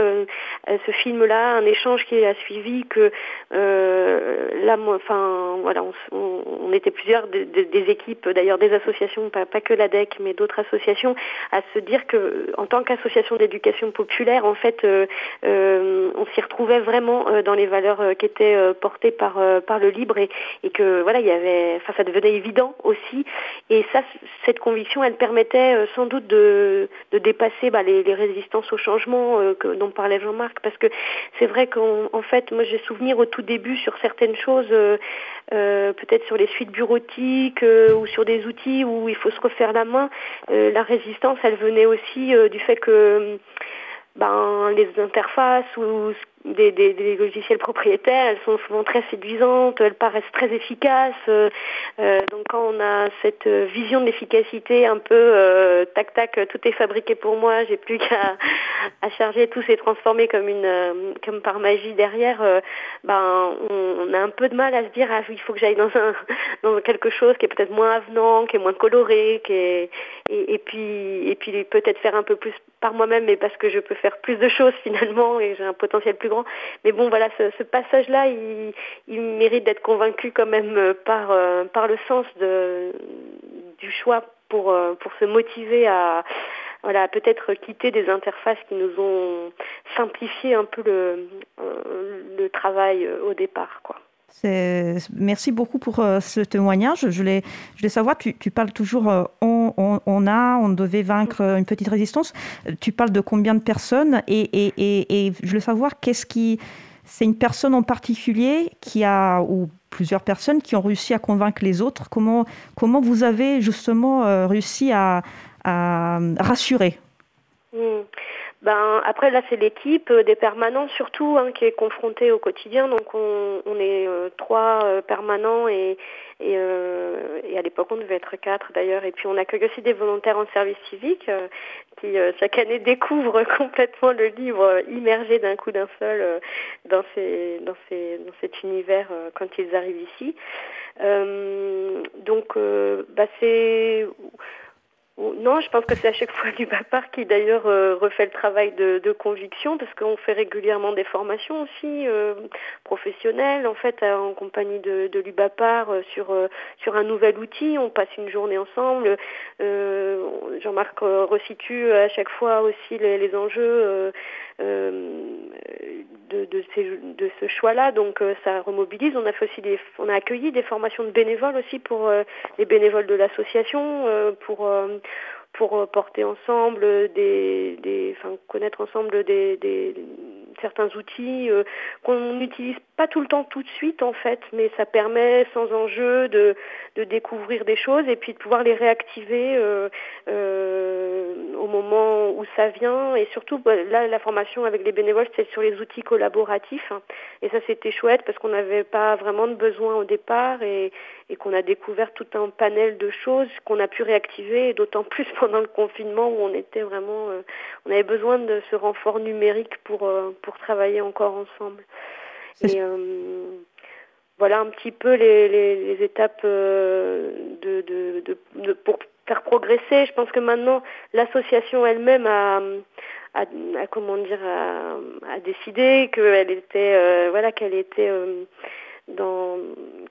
ce film-là un échange qui a suivi que là moi enfin voilà, on, était plusieurs des, équipes, d'ailleurs des associations, pas, que l'ADEC, mais d'autres associations, à se dire que en tant qu'association d'éducation populaire, en fait, euh, euh, on s'y retrouvait vraiment euh, dans les valeurs qui étaient portées par le libre et, que voilà, il y avait, enfin ça devenait évident aussi. Et ça, cette conviction, elle permettait sans doute de, dépasser bah, les, résistances au changement dont parlait Jean-Marc, parce que c'est vrai qu'en fait, moi j'ai souvenir au tout début sur certaines choses peut-être sur les suites bureautiques euh, ou sur des outils où il faut se refaire la main. Euh, la résistance, elle venait aussi du fait que ben, les interfaces ou des, logiciels propriétaires, elles sont souvent très séduisantes, elles paraissent très efficaces. Euh, euh, donc quand on a cette vision de l'efficacité un peu euh, tac tac, tout est fabriqué pour moi, j'ai plus qu'à charger, tout s'est transformé comme une comme par magie derrière. ben on, a un peu de mal à se dire ah il faut que j'aille dans un quelque chose qui est peut-être moins avenant, qui est moins coloré, qui est et, et puis et puis peut-être faire un peu plus par moi-même, mais parce que je peux faire plus de choses finalement et j'ai un potentiel plus mais bon, voilà, ce, passage-là, il, mérite d'être convaincu quand même euh, par, euh, par le sens de, du choix pour, euh, pour se motiver à voilà, peut-être quitter des interfaces qui nous ont simplifié un peu le, le travail au départ, quoi. Merci beaucoup pour euh, ce témoignage. Je voulais, savoir, tu, parles toujours euh, on, a, on devait vaincre une petite résistance. Tu parles de combien de personnes et, je voulais savoir. C'est une personne en particulier qui a, ou plusieurs personnes qui ont réussi à convaincre les autres. Comment, vous avez justement euh, réussi à, rassurer? Mmh. Ben après là c'est l'équipe euh, des permanents surtout hein, qui est confrontée au quotidien. Donc on, on est euh, trois euh, permanents et et, et à l'époque on devait être quatre d'ailleurs. Et puis on accueille aussi des volontaires en service civique qui chaque année découvrent complètement le livre immergé d'un coup d'un seul dans ces dans ces dans cet univers quand ils arrivent ici. Donc bah c'est non, je pense que c'est à chaque fois du Bapar qui d'ailleurs euh, refait le travail de, conviction parce qu'on fait régulièrement des formations aussi euh, professionnelles en fait en compagnie de, de l'UBAPAR euh, sur sur un nouvel outil. On passe une journée ensemble. Jean-Marc resitue à chaque fois aussi les, les enjeux de, de, ces, de ce choix-là. Donc ça remobilise. On a fait aussi des, on a accueilli des formations de bénévoles aussi pour les bénévoles de l'association pour pour euh, porter ensemble des, des enfin connaître ensemble des, des certains outils euh, qu'on n'utilise pas tout le temps tout de suite en fait, mais ça permet sans enjeu de, de découvrir des choses et puis de pouvoir les réactiver euh, euh, au moment où ça vient et surtout bah, là la formation avec les bénévoles c'est sur les outils collaboratifs hein. et ça c'était chouette parce qu'on n'avait pas vraiment de besoin au départ et, et qu'on a découvert tout un panel de choses qu'on a pu réactiver et d'autant plus pendant le confinement où on était vraiment on avait besoin de ce renfort numérique pour pour travailler encore ensemble. Et euh, voilà un petit peu les, les, étapes euh, de, de, de, pour faire progresser. Je pense que maintenant l'association elle-même a, a, comment dire a, a décidé qu'elle était euh, voilà qu'elle était dans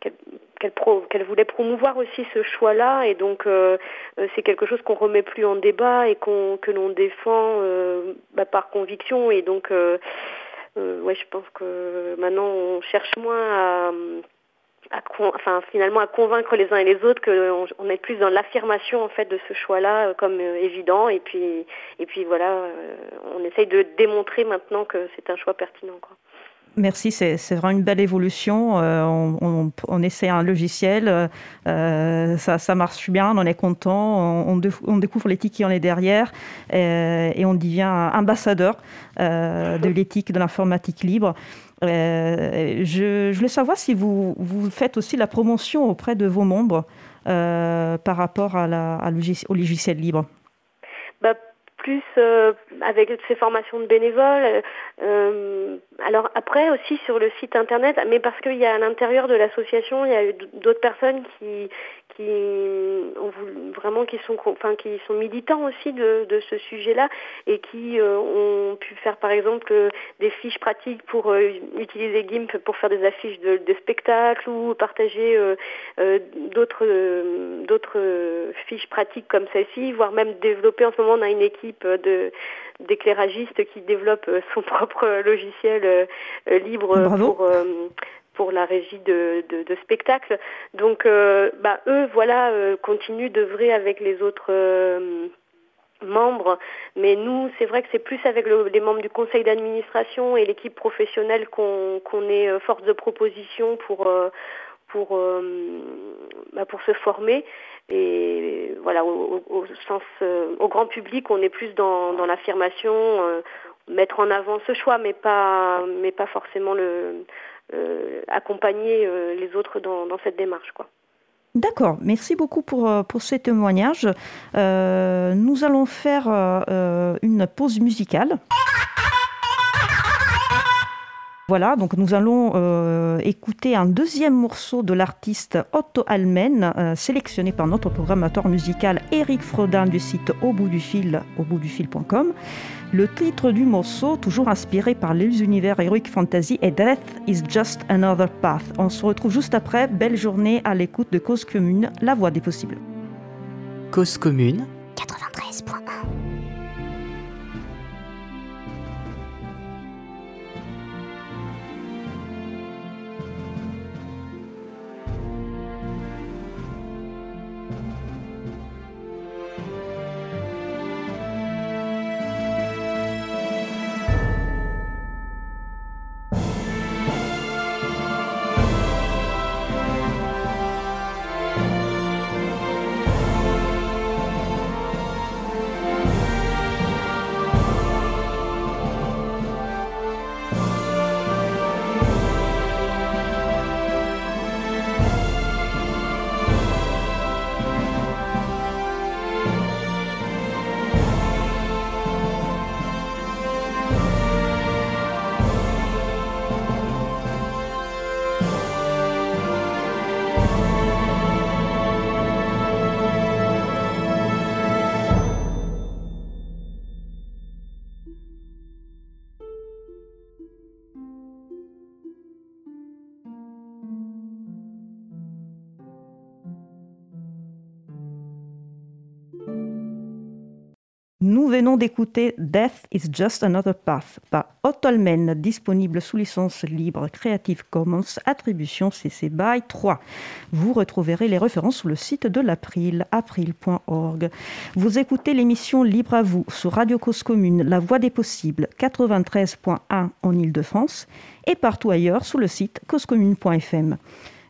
qu'elle qu'elle voulait promouvoir aussi ce choix-là. Et donc c'est quelque chose qu'on remet plus en débat et qu'on que l'on défend bah, par conviction. Et donc euh, ouais, je pense que maintenant on cherche moins à, enfin finalement à convaincre les uns et les autres qu'on on est plus dans l'affirmation en fait de ce choix-là comme évident. Et puis et puis voilà on essaye de démontrer maintenant que c'est un choix pertinent quoi. Merci, c'est vraiment une belle évolution. Euh, on, essaie un logiciel, euh, ça, marche bien, on est content, on, découvre l'éthique qui en est derrière euh, et on devient ambassadeur de l'éthique de l'informatique libre. Je, voulais savoir si vous, faites aussi la promotion auprès de vos membres par rapport au logiciel libre. Bah, plus avec ces formations de bénévoles. Euh, alors après aussi sur le site internet, mais parce qu'il y a à l'intérieur de l'association, il y a d'autres personnes qui qui ont vraiment qui sont enfin qui sont militants aussi de, de ce sujet-là et qui euh, ont pu faire par exemple des fiches pratiques pour utiliser GIMP pour faire des affiches de, de spectacles ou partager d'autres d'autres fiches pratiques comme celle-ci, voire même développer. En ce moment on a une équipe de d'éclairagistes qui développe euh, son propre logiciel euh, euh, libre pour pour la régie de, de, spectacles. Donc, bah, eux, voilà, continuent d'œuvrer avec les autres membres, mais nous, c'est vrai que c'est plus avec les membres du conseil d'administration et l'équipe professionnelle qu'on qu'on est force de proposition pour pour bah, pour se former. Et voilà, euh, au grand public, on est plus dans, l'affirmation, euh, mettre en avant ce choix, mais pas, mais pas forcément le, euh, accompagner les autres dans, cette démarche, quoi. D'accord, merci beaucoup pour, pour ces témoignages. nous allons faire une pause musicale. Voilà, donc nous allons euh, écouter un deuxième morceau de l'artiste Otto Almen, euh, sélectionné par notre programmateur musical Eric Frodin du site au bout du fil, au bout du fil.com. Le titre du morceau, toujours inspiré par les univers Heroic Fantasy, est Death is just another path. On se retrouve juste après. Belle journée à l'écoute de Cause Commune, la voix des possibles. Cause Commune 93.1 venons d'écouter Death is Just Another Path par Otolmen, disponible sous licence libre Creative Commons, attribution CC BY 3. Vous retrouverez les références sur le site de l'April, april.org. Vous écoutez l'émission Libre à vous sur Radio Cause Commune, La Voix des Possibles, 93.1 en Ile-de-France et partout ailleurs sur le site causecommune.fm.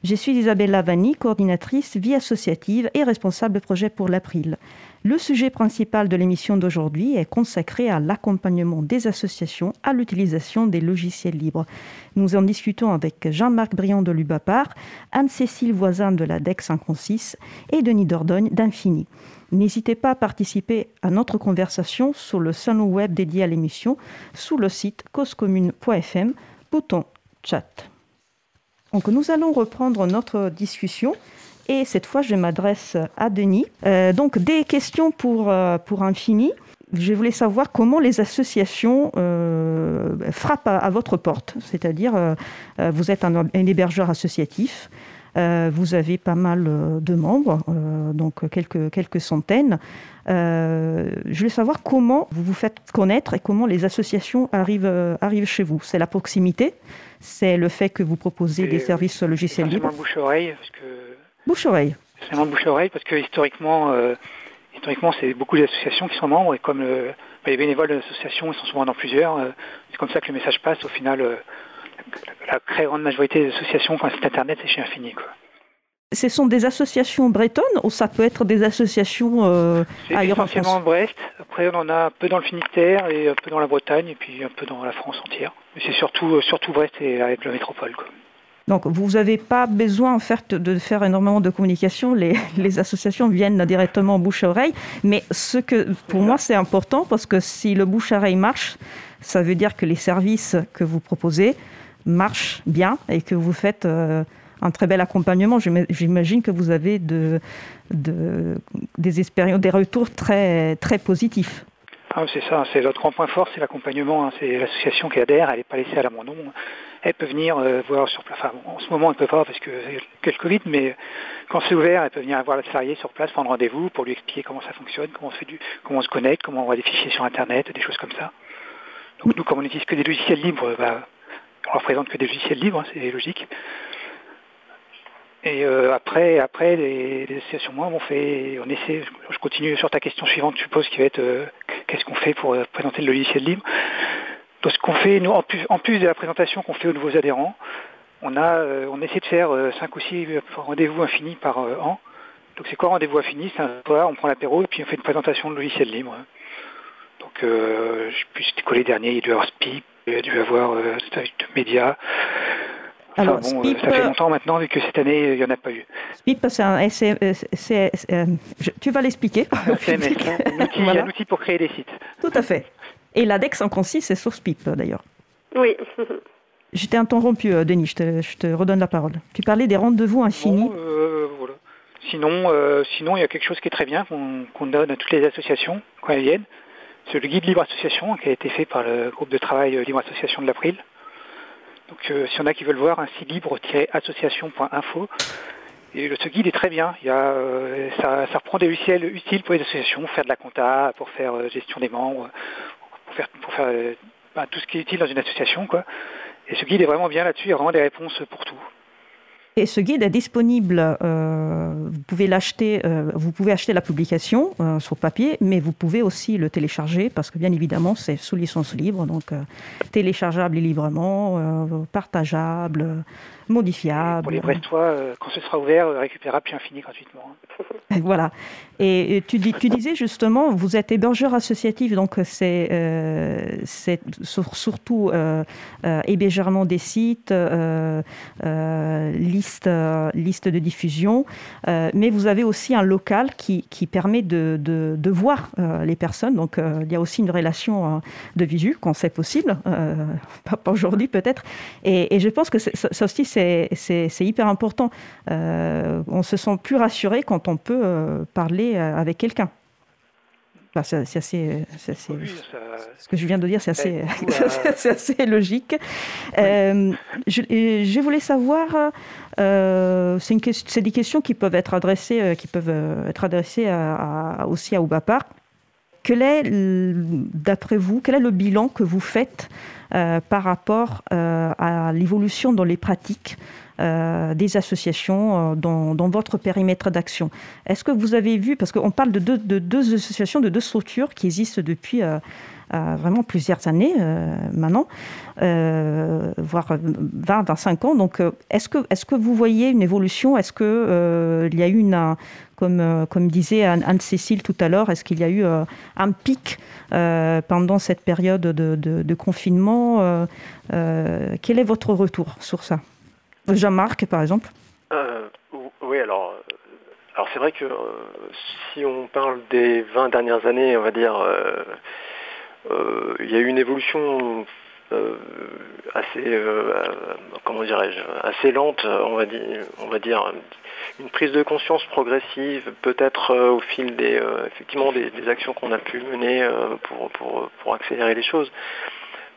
Je suis Isabelle Lavani, coordinatrice vie associative et responsable projet pour l'April. Le sujet principal de l'émission d'aujourd'hui est consacré à l'accompagnement des associations à l'utilisation des logiciels libres. Nous en discutons avec Jean-Marc Briand de l'UBAPAR, Anne-Cécile Voisin de la DEC 56 et Denis Dordogne d'Infini. N'hésitez pas à participer à notre conversation sur le salon web dédié à l'émission sous le site causecommune.fm, bouton chat. Donc nous allons reprendre notre discussion et cette fois, je m'adresse à Denis. Euh, donc, des questions pour, euh, pour Infini. Je voulais savoir comment les associations euh, frappent à, votre porte. C'est-à-dire, vous êtes un, hébergeur associatif. vous avez pas mal de membres, donc quelques, quelques centaines. je voulais savoir comment vous vous faites connaître et comment les associations arrivent, arrivent chez vous. C'est la proximité, c'est le fait que vous proposez des services logiciels libres. bouche-oreille. Que... Bouche-oreille. C'est vraiment bouche-oreille parce que historiquement, historiquement c'est beaucoup d'associations qui sont membres et comme les bénévoles de l'association, ils sont souvent dans plusieurs. Euh, c'est comme ça que le message passe. Au final, euh, la très grande majorité des associations, quand c'est Internet, c'est chez Infini. Quoi. Ce sont des associations bretonnes ou ça peut être des associations euh, ailleurs en France? Brest. Après, on en a un peu dans le Finistère et un peu dans la Bretagne et puis un peu dans la France entière. Mais c'est surtout, surtout Brest et avec la métropole. Quoi. Donc vous n'avez pas besoin en fait de faire énormément de communication. Les, associations viennent directement bouche à oreille. Mais ce que pour moi c'est important parce que si le bouche à oreille marche, ça veut dire que les services que vous proposez marchent bien et que vous faites euh, un très bel accompagnement. J'imagine que vous avez de, de, des expériences, des retours très très positifs. Ah, c'est ça, c'est notre grand point fort, c'est l'accompagnement. Hein. C'est l'association qui adhère, elle n'est pas laissée à l'abandon elle peut venir euh, voir sur place. Enfin, en ce moment, elle ne peut pas parce que c'est le Covid, mais quand c'est ouvert, elle peut venir voir le salarié sur place, prendre rendez-vous pour lui expliquer comment ça fonctionne, comment on, se connecte, comment on voit des fichiers sur Internet, des choses comme ça. Donc nous, comme on n'utilise que des logiciels libres, bah, on leur présente que des logiciels libres, hein, c'est logique. Et euh, après, après les, associations, moi, on fait, on essaie. Je continue sur ta question suivante, je suppose, qui va être euh, qu'est-ce qu'on fait pour présenter le logiciel libre. Donc ce qu'on fait, nous, en plus, de la présentation qu'on fait aux nouveaux adhérents, on a, euh, on essaie de faire 5 euh, ou 6 rendez-vous infinis par euh, an. Donc c'est quoi rendez-vous infini? C'est un soir, on prend l'apéro et puis on fait une présentation de logiciel libre. Donc je sais c'était quoi les derniers Il y a dû avoir SPIP, il y a dû avoir euh, médias. Alors, bon, ça fait longtemps maintenant, vu que cette année, il n'y en a pas eu. SPIP, c'est un... tu vas l'expliquer. C'est un outil pour créer des sites. Tout à fait. Et l'ADEX en consiste, c'est SourcePip d'ailleurs. Oui. je t'ai interrompu, euh, Denis, je te, redonne la parole. Tu parlais des rendez-vous infinis. Euh, sinon, euh, sinon, il y a quelque chose qui est très bien qu'on donne à toutes les associations quand elles viennent. C'est le guide Libre Association qui a été fait par le groupe de travail Libre Association de l'April. Donc, s'il y en a qui veulent voir, un site libre-association.info. Et ce guide est très bien. Il y a, ça, reprend des logiciels utiles pour les associations, faire de la compta, pour faire gestion des membres, pour faire, euh, bah, tout ce qui est utile dans une association. Quoi. Et ce guide est vraiment bien là-dessus, il y a vraiment des réponses pour tout. Et ce guide est disponible, euh, vous pouvez l'acheter, euh, vous pouvez acheter la publication sur papier, mais vous pouvez aussi le télécharger parce que bien évidemment c'est sous licence libre, donc téléchargeable librement, partageable, modifiable. pour les Brestois, quand ce sera ouvert, récupérable puis infini gratuitement. voilà. Et tu, dis, tu disais justement, vous êtes hébergeur associatif, donc c'est euh, surtout euh, euh, hébergement des sites, euh, liste, liste de diffusion, mais vous avez aussi un local qui, qui permet de, de, voir les personnes. Donc il y a aussi une relation de visu quand c'est possible, pas, aujourd'hui peut-être. Et, et, je pense que ça aussi c'est hyper important. on se sent plus rassuré quand on peut parler euh, avec quelqu'un. c'est assez, ce que je viens de dire, c'est assez, assez, logique. Euh, je, voulais savoir, euh, c'est des questions qui peuvent être adressées, qui peuvent être adressées à, aussi à Oubapar. Quel est, d'après vous, quel est le bilan que vous faites par rapport à l'évolution dans les pratiques euh, des associations euh, dans, votre périmètre d'action. Est-ce que vous avez vu, parce qu'on parle de deux, associations, de deux structures qui existent depuis euh, vraiment plusieurs années maintenant, voire 20, 25 ans. Donc, est-ce que, est que vous voyez une évolution? Est-ce qu'il y a eu une, comme, comme disait Anne-Cécile tout à l'heure, est-ce qu'il y a eu un pic pendant cette période de, confinement Quel est votre retour sur ça? Jean-Marc, par exemple. Euh, Oui, alors, euh, c'est vrai que euh, si on parle des 20 dernières années, on va dire, il y a eu une évolution assez, comment dirais-je, assez lente, on va dire une prise de conscience progressive, peut-être au fil des, effectivement, des, actions qu'on a pu mener pour, pour, pour, accélérer les choses.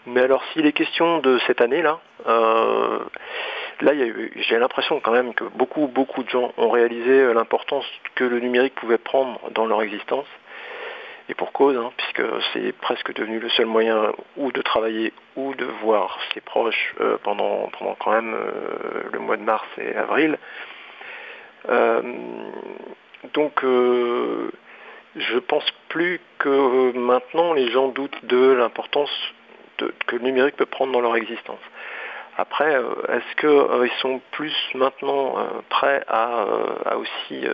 Mais alors, s'il est question de cette année-là, là, j'ai l'impression quand même que beaucoup, beaucoup de gens ont réalisé l'importance que le numérique pouvait prendre dans leur existence. Et pour cause, hein, puisque c'est presque devenu le seul moyen ou de travailler ou de voir ses proches euh, pendant, pendant quand même euh, le mois de mars et avril. Euh, donc je pense plus que maintenant les gens doutent de l'importance que le numérique peut prendre dans leur existence. Après, est-ce qu'ils sont plus maintenant prêts à, aussi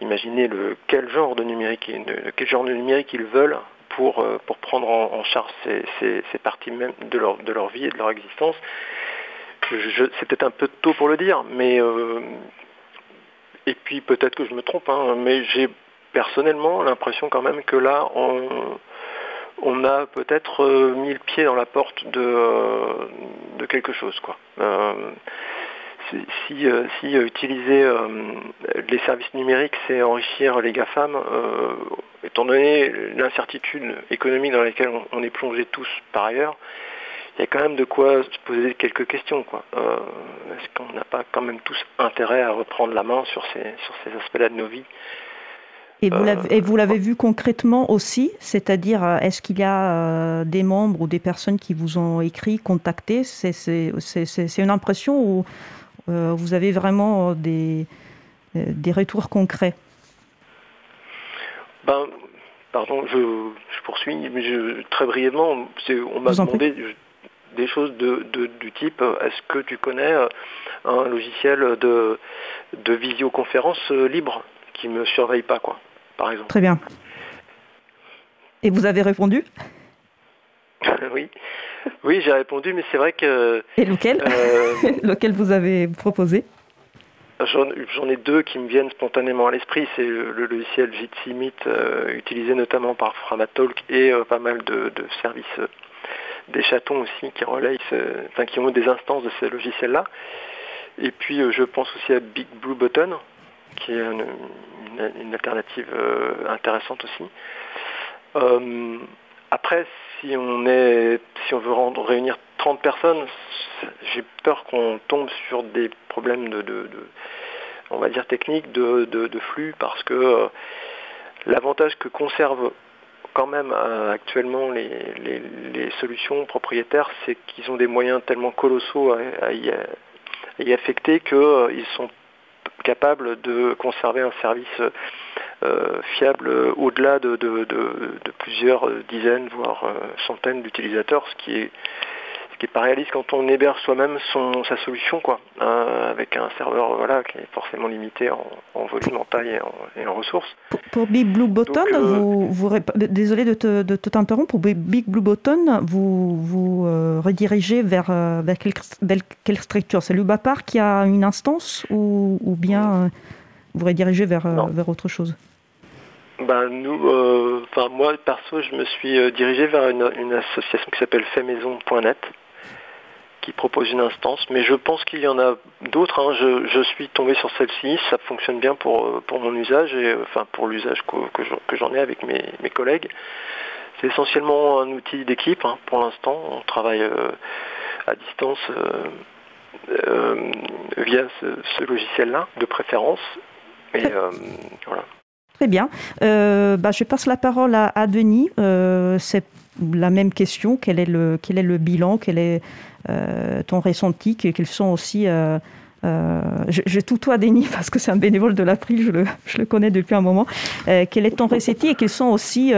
imaginer le, quel genre de numérique, quel genre de numérique ils veulent pour, euh, pour prendre en, charge ces, ces, parties même de leur, de leur vie et de leur existence? C'est peut-être un peu tôt pour le dire, mais euh, et puis peut-être que je me trompe, hein, mais j'ai personnellement l'impression quand même que là on, on a peut-être euh, mis le pied dans la porte de, de quelque chose. Euh, si euh, utiliser euh, les services numériques, c'est enrichir les GAFAM, étant donné l'incertitude économique dans laquelle on, est plongé tous par ailleurs, il y a quand même de quoi se poser quelques questions. Est-ce qu'on n'a pas quand même tous intérêt à reprendre la main sur ces, sur ces aspects-là de nos vies? Et vous l'avez vu concrètement aussi, c'est-à-dire est-ce qu'il y a des membres ou des personnes qui vous ont écrit, contacté? C'est une impression ou euh, vous avez vraiment euh, des, euh, des retours concrets? Ben, Pardon, je, poursuis, mais très brièvement, on m'a demandé des choses de, du type est-ce que tu connais un logiciel de, de visioconférence libre qui ne me surveille pas, quoi, par exemple? Très bien. Et vous avez répondu? Oui. Oui, j'ai répondu, mais c'est vrai que... Et lequel? euh, Lequel vous avez proposé? J'en ai deux qui me viennent spontanément à l'esprit. C'est le, logiciel Jitsi Meet, euh, utilisé notamment par Framatalk et euh, pas mal de, services des chatons aussi qui relayent, enfin qui ont des instances de ces logiciels-là. Et puis je pense aussi à Big Blue Button, qui est une, alternative intéressante aussi. après, si on est, si on veut réunir 30 personnes, j'ai peur qu'on tombe sur des problèmes de, on va dire techniques de, flux parce que euh, l'avantage que conservent quand même euh, actuellement les, solutions propriétaires, c'est qu'ils ont des moyens tellement colossaux à, y, affecter qu'ils euh, sont capables de conserver un service euh, fiable au-delà de, plusieurs dizaines, voire centaines d'utilisateurs, ce qui est qui n'est pas réaliste quand on héberge soi-même sa solution, quoi, euh, avec un serveur voilà, qui est forcément limité en, volume, en taille et en, ressources. Pour, Big Blue Button, vous, vous, désolé de, te, t'interrompre, pour Big Blue Button, vous vous redirigez vers, vers, quelle, structure? C'est l'UBAPAR qui a une instance ou, ou bien vous redirigez vers, vers autre chose? Ben, nous, euh, enfin moi perso, je me suis euh, dirigé vers une, association qui s'appelle faitmaison.net qui propose une instance, mais je pense qu'il y en a d'autres. Hein. Je, suis tombé sur celle-ci, ça fonctionne bien pour, euh, pour mon usage et enfin pour l'usage que, j'en ai avec mes, collègues. C'est essentiellement un outil d'équipe hein, pour l'instant. On travaille à distance via ce, ce logiciel-là, de préférence. Et voilà. Très bien. Euh, bah, je passe la parole à, Denis. Euh, c'est la même question. Quel est le, quel est le bilan? Quel est euh, ton ressenti? Quels sont aussi... je, je, tutoie Denis parce que c'est un bénévole de l'April, je le, je le, connais depuis un moment. quel est ton ressenti et quelles sont aussi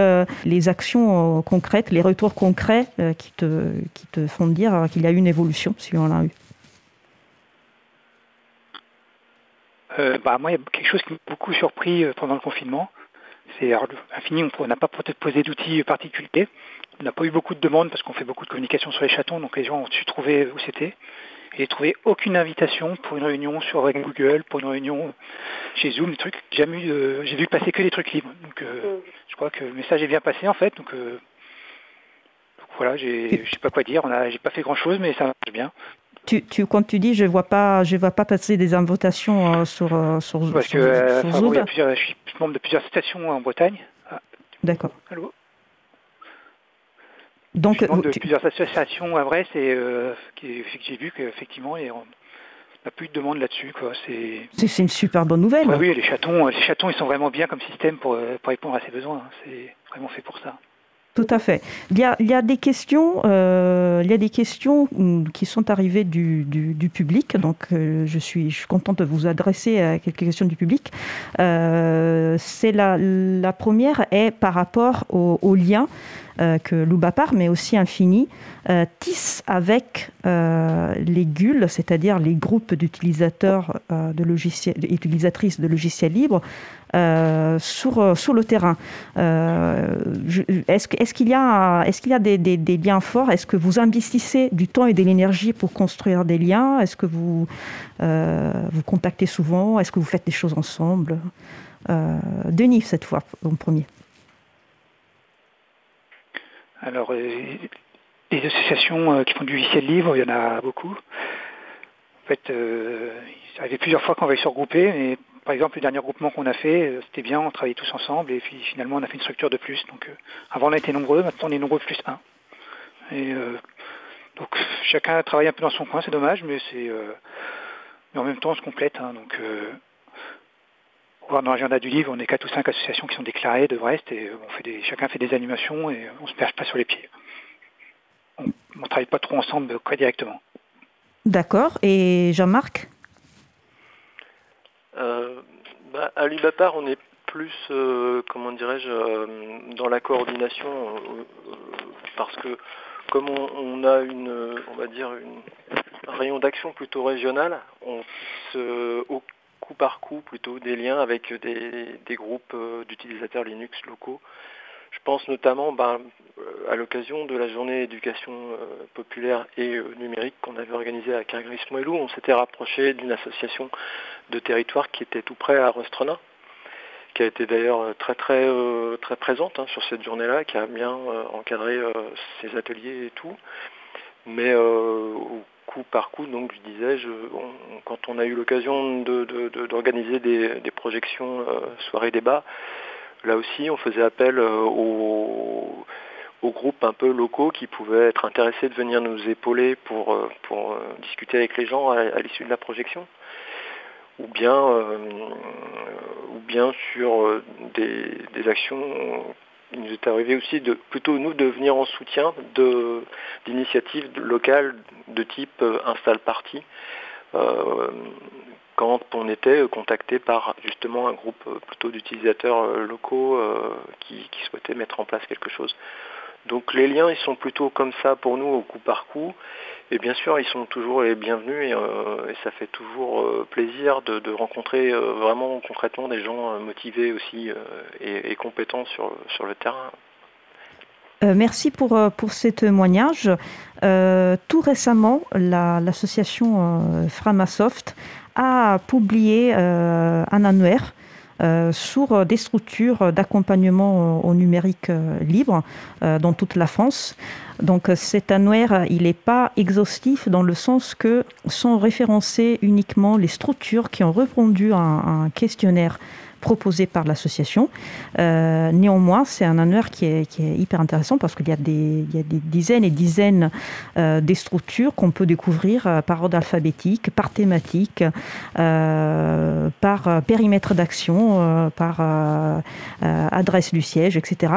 les actions concrètes, les retours concrets qui, te, qui te font dire qu'il y a eu une évolution, si on l'a eu? Euh, bah, moi, il y a quelque chose qui m'a beaucoup surpris euh, pendant le confinement. C'est Infini, on n'a pas peut-être posé d'outils particuliers. On n'a pas eu beaucoup de demandes parce qu'on fait beaucoup de communication sur les chatons, donc les gens ont su trouver où c'était. Et j'ai trouvé aucune invitation pour une réunion sur Google, pour une réunion chez Zoom, des trucs. Jamais eu, j'ai vu passer que des trucs libres. Donc euh, je crois que le message est bien passé en fait. Donc, voilà, je sais pas quoi dire. On a, j'ai pas fait grand chose, mais ça marche bien. Tu, tu, quand tu dis je vois pas, je vois pas passer des invitations euh, sur, euh, sur euh, je suis membre de plusieurs stations en Bretagne. Ah. D'accord. Allô? Donc, de plusieurs associations à Brest et j'ai vu qu'effectivement, on n'a plus de demande là-dessus. C'est une super bonne nouvelle. oui, les chatons, les chatons, ils sont vraiment bien comme système pour, répondre à ces besoins. Hein. C'est vraiment fait pour ça. Tout à fait. Il y a, des questions, euh, il y a des questions mm, qui sont arrivées du, public. Donc, euh, je suis, je suis contente de vous adresser à quelques questions du public. Euh, la, première est par rapport au, lien euh, que Loubapar, mais aussi Infini, euh, tisse avec euh, les GUL, c'est-à-dire les groupes d'utilisateurs de logiciels, utilisatrices de logiciels libres, sur, sur le terrain. est-ce, qu'il y a, est-ce qu'il y a des, liens forts? Est-ce que vous investissez du temps et de l'énergie pour construire des liens? Est-ce que vous vous contactez souvent? Est-ce que vous faites des choses ensemble? Denis, cette fois, en premier. Alors, euh, les associations euh, qui font du logiciel libre, il y en a beaucoup. En fait, euh, ça arrivait plusieurs fois qu'on va se regrouper, mais par exemple, le dernier groupement qu'on a fait, c'était bien, on travaillait tous ensemble, et puis finalement, on a fait une structure de plus. Donc, avant, on été nombreux, maintenant, on est nombreux plus un. Et donc, chacun travaille un peu dans son coin, c'est dommage, mais c'est. mais en même temps, on se complète. Hein, donc, dans l'agenda du livre, on est quatre ou cinq associations qui sont déclarées de Brest et on fait des, chacun fait des animations et on se perche pas sur les pieds. On ne travaille pas trop ensemble quoi, directement. D'accord. Et Jean-Marc? euh, bah, À l'UBAPAR, on est plus, euh, comment dirais-je, euh, dans la coordination parce que comme on, a une, on va dire, une, un rayon d'action plutôt régional, on se, par coup plutôt des liens avec des, groupes euh, d'utilisateurs Linux locaux. Je pense notamment ben, euh, à l'occasion de la journée éducation euh, populaire et numérique qu'on avait organisée à Cargris-Moellou, on s'était rapproché d'une association de territoire qui était tout près à Rostrenin, qui a été d'ailleurs très très très présente hein, sur cette journée-là, qui a bien encadré ses ateliers et tout. Mais coup par coup, donc je disais, quand on a eu l'occasion d'organiser des, projections euh, soirées débat, là aussi on faisait appel euh, aux, groupes un peu locaux qui pouvaient être intéressés de venir nous épauler pour, euh, pour discuter avec les gens à, l'issue de la projection. Ou bien, sur des actions il nous est arrivé aussi de plutôt nous de venir en soutien d'initiatives locales de type euh, install party euh, quand on était contacté par justement un groupe euh, plutôt d'utilisateurs locaux qui, qui, souhaitaient mettre en place quelque chose. Donc les liens ils sont plutôt comme ça pour nous au coup par coup et bien sûr, ils sont toujours les bienvenus et, euh, ça fait toujours euh, plaisir de, rencontrer euh, vraiment concrètement des gens motivés aussi et, compétents sur, sur le terrain. merci pour, pour ces témoignages. tout récemment, l'association Framasoft a publié un annuaire sur des structures d'accompagnement au numérique libre dans toute la France. Donc cet annuaire, il n'est pas exhaustif dans le sens que sont référencées uniquement les structures qui ont répondu à un, questionnaire proposé par l'association. Euh, néanmoins, c'est un annuaire qui est, hyper intéressant parce qu'il y, a des dizaines et dizaines euh, structures qu'on peut découvrir euh, par ordre alphabétique, par thématique, par périmètre d'action, par adresse du siège, etc.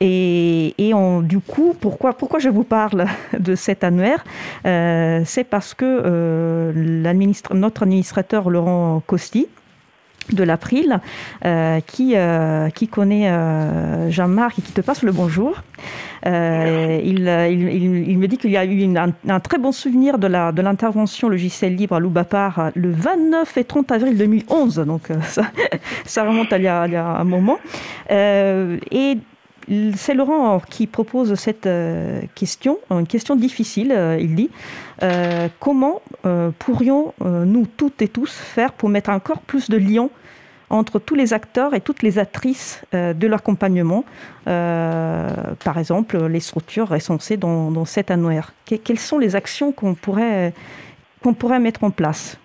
Et, du coup, pourquoi, pourquoi je vous parle de cet annuaire euh, C'est parce que euh, notre administrateur Laurent Costi, de l'April, euh, qui, qui connaît Jean-Marc et qui te passe le bonjour. il, me dit qu'il y a eu un, très bon souvenir de l'intervention logiciel libre à Loubapar le 29 et 30 avril 2011, donc ça, remonte à il, il y a un moment. et c'est Laurent qui propose cette euh, question, une question difficile, euh, il dit. Euh, comment pourrions-nous toutes et tous faire pour mettre encore plus de liens entre tous les acteurs et toutes les actrices de l'accompagnement, par exemple les structures recensées dans, cet annuaire? Quelles sont les actions qu'on pourrait, mettre en place?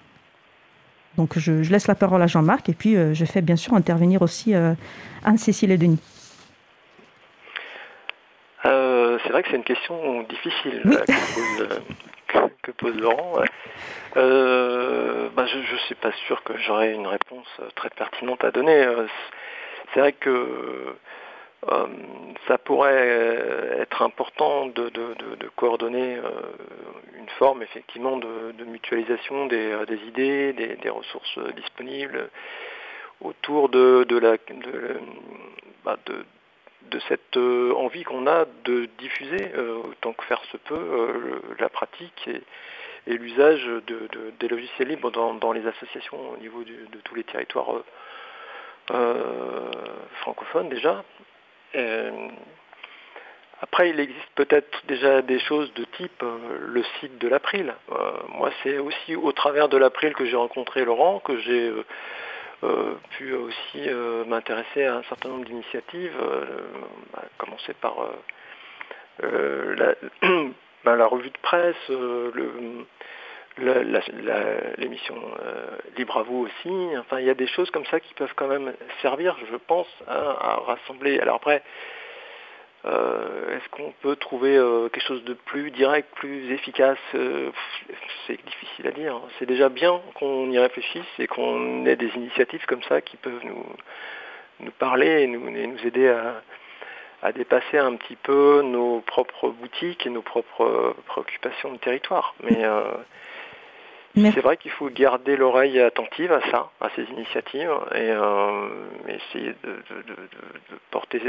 Donc je, je, laisse la parole à Jean-Marc et puis je fais bien sûr intervenir aussi Anne-Cécile et Denis c'est vrai que c'est une question difficile que, pose, Laurent. Bah, je ne suis pas sûr que j'aurai une réponse très pertinente à donner. C'est vrai que euh, ça pourrait euh, être important de, coordonner euh, une forme effectivement de, mutualisation des, idées, des, ressources disponibles autour de, la, bah, de, cette envie qu'on a de diffuser autant que faire se peut la pratique et, l'usage des logiciels libres dans, les associations au niveau de tous les territoires francophones déjà, euh, après, il existe peut-être déjà des choses de type euh, le site de l'April. Euh, moi, c'est aussi au travers de l'April que j'ai rencontré Laurent, que j'ai pu aussi m'intéresser à un certain nombre d'initiatives, à commencer par la, ben, la, revue de presse, l'émission euh, Libre à vous aussi. Enfin, il y a des choses comme ça qui peuvent quand même servir, je pense, à, rassembler. Alors après, euh, est-ce qu'on peut trouver euh, quelque chose de plus direct, plus efficace C'est difficile à dire. C'est déjà bien qu'on y réfléchisse et qu'on ait des initiatives comme ça qui peuvent nous, nous parler et nous, nous aider à, à dépasser un petit peu nos propres boutiques et nos propres préoccupations de territoire. Mais c'est vrai qu'il faut garder l'oreille attentive à ça, à ces initiatives, et euh, essayer de, porter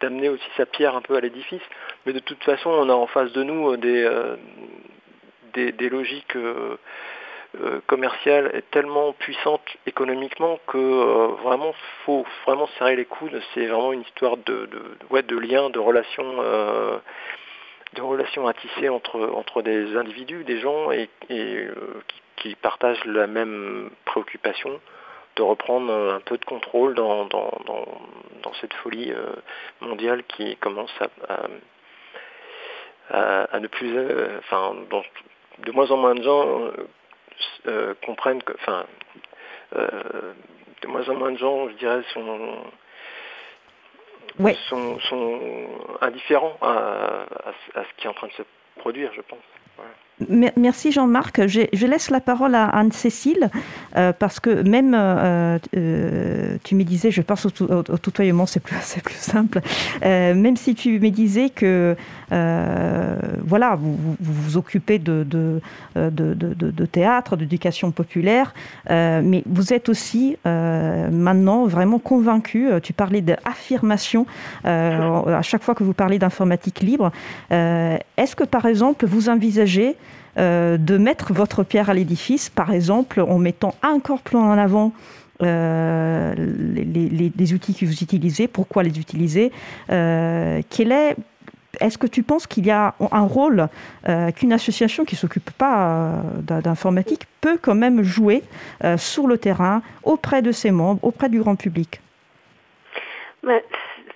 d'amener aussi sa pierre un peu à l'édifice. Mais de toute façon, on a en face de nous des, euh, des, logiques euh, commerciales tellement puissantes économiquement que vraiment faut vraiment serrer les coudes. C'est vraiment une histoire de, de, de lien, de relation de relations à tisser entre, des individus, des gens et, euh, qui, partagent la même préoccupation de reprendre un peu de contrôle dans, dans, cette folie euh, mondiale qui commence à, à, ne plus... Euh, enfin, de moins en moins de gens comprennent que... Enfin, de moins en moins de gens, je dirais, sont sont, indifférents à, ce qui est en train de se produire, je pense. Merci Jean-Marc. Je, laisse la parole à Anne-Cécile euh, parce que même euh, euh, tu me disais, je pense au, tutoiement, c'est plus, simple, même si tu me disais que voilà, vous, vous, occupez de, de, théâtre, d'éducation populaire, mais vous êtes aussi maintenant vraiment convaincu, tu parlais d'affirmation à chaque fois que vous parlez d'informatique libre. Est-ce que par exemple vous envisagez de mettre votre pierre à l'édifice, par exemple en mettant encore plus en avant euh, les, outils que vous utilisez, pourquoi les utiliser, euh, est est-ce que tu penses qu'il y a un rôle qu'une association qui ne s'occupe pas d'informatique peut quand même jouer sur le terrain, auprès de ses membres, auprès du grand public?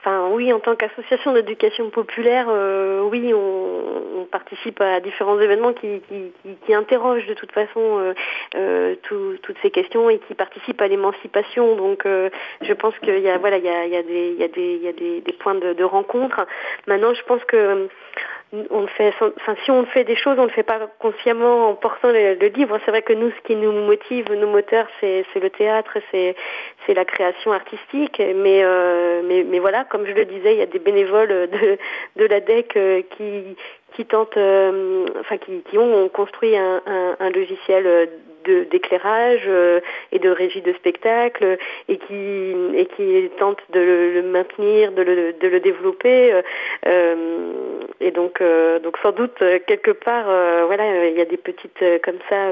Enfin, oui, en tant qu'association d'éducation populaire, euh, oui, on, participe à différents événements qui, qui, interrogent de toute façon euh, euh, toutes ces questions et qui participent à l'émancipation. Donc, je pense qu'il y a, voilà, il y a, y a des, y a des, y a des, des points de, de rencontre. Maintenant, je pense que on fait, enfin, si on fait des choses, on ne le fait pas consciemment en portant le, livre. C'est vrai que nous, ce qui nous motive, nos moteurs, c'est le théâtre, c'est la création artistique. Mais, euh, mais mais voilà, comme je le disais, il y a des bénévoles de de la DEC euh, qui qui tentent, euh, enfin qui, qui ont construit un, un, un logiciel d'éclairage euh, et de régie de spectacle et qui et qui tente de le, maintenir, de le, de le développer euh, euh, et donc donc sans doute quelque part voilà il y a des petites comme ça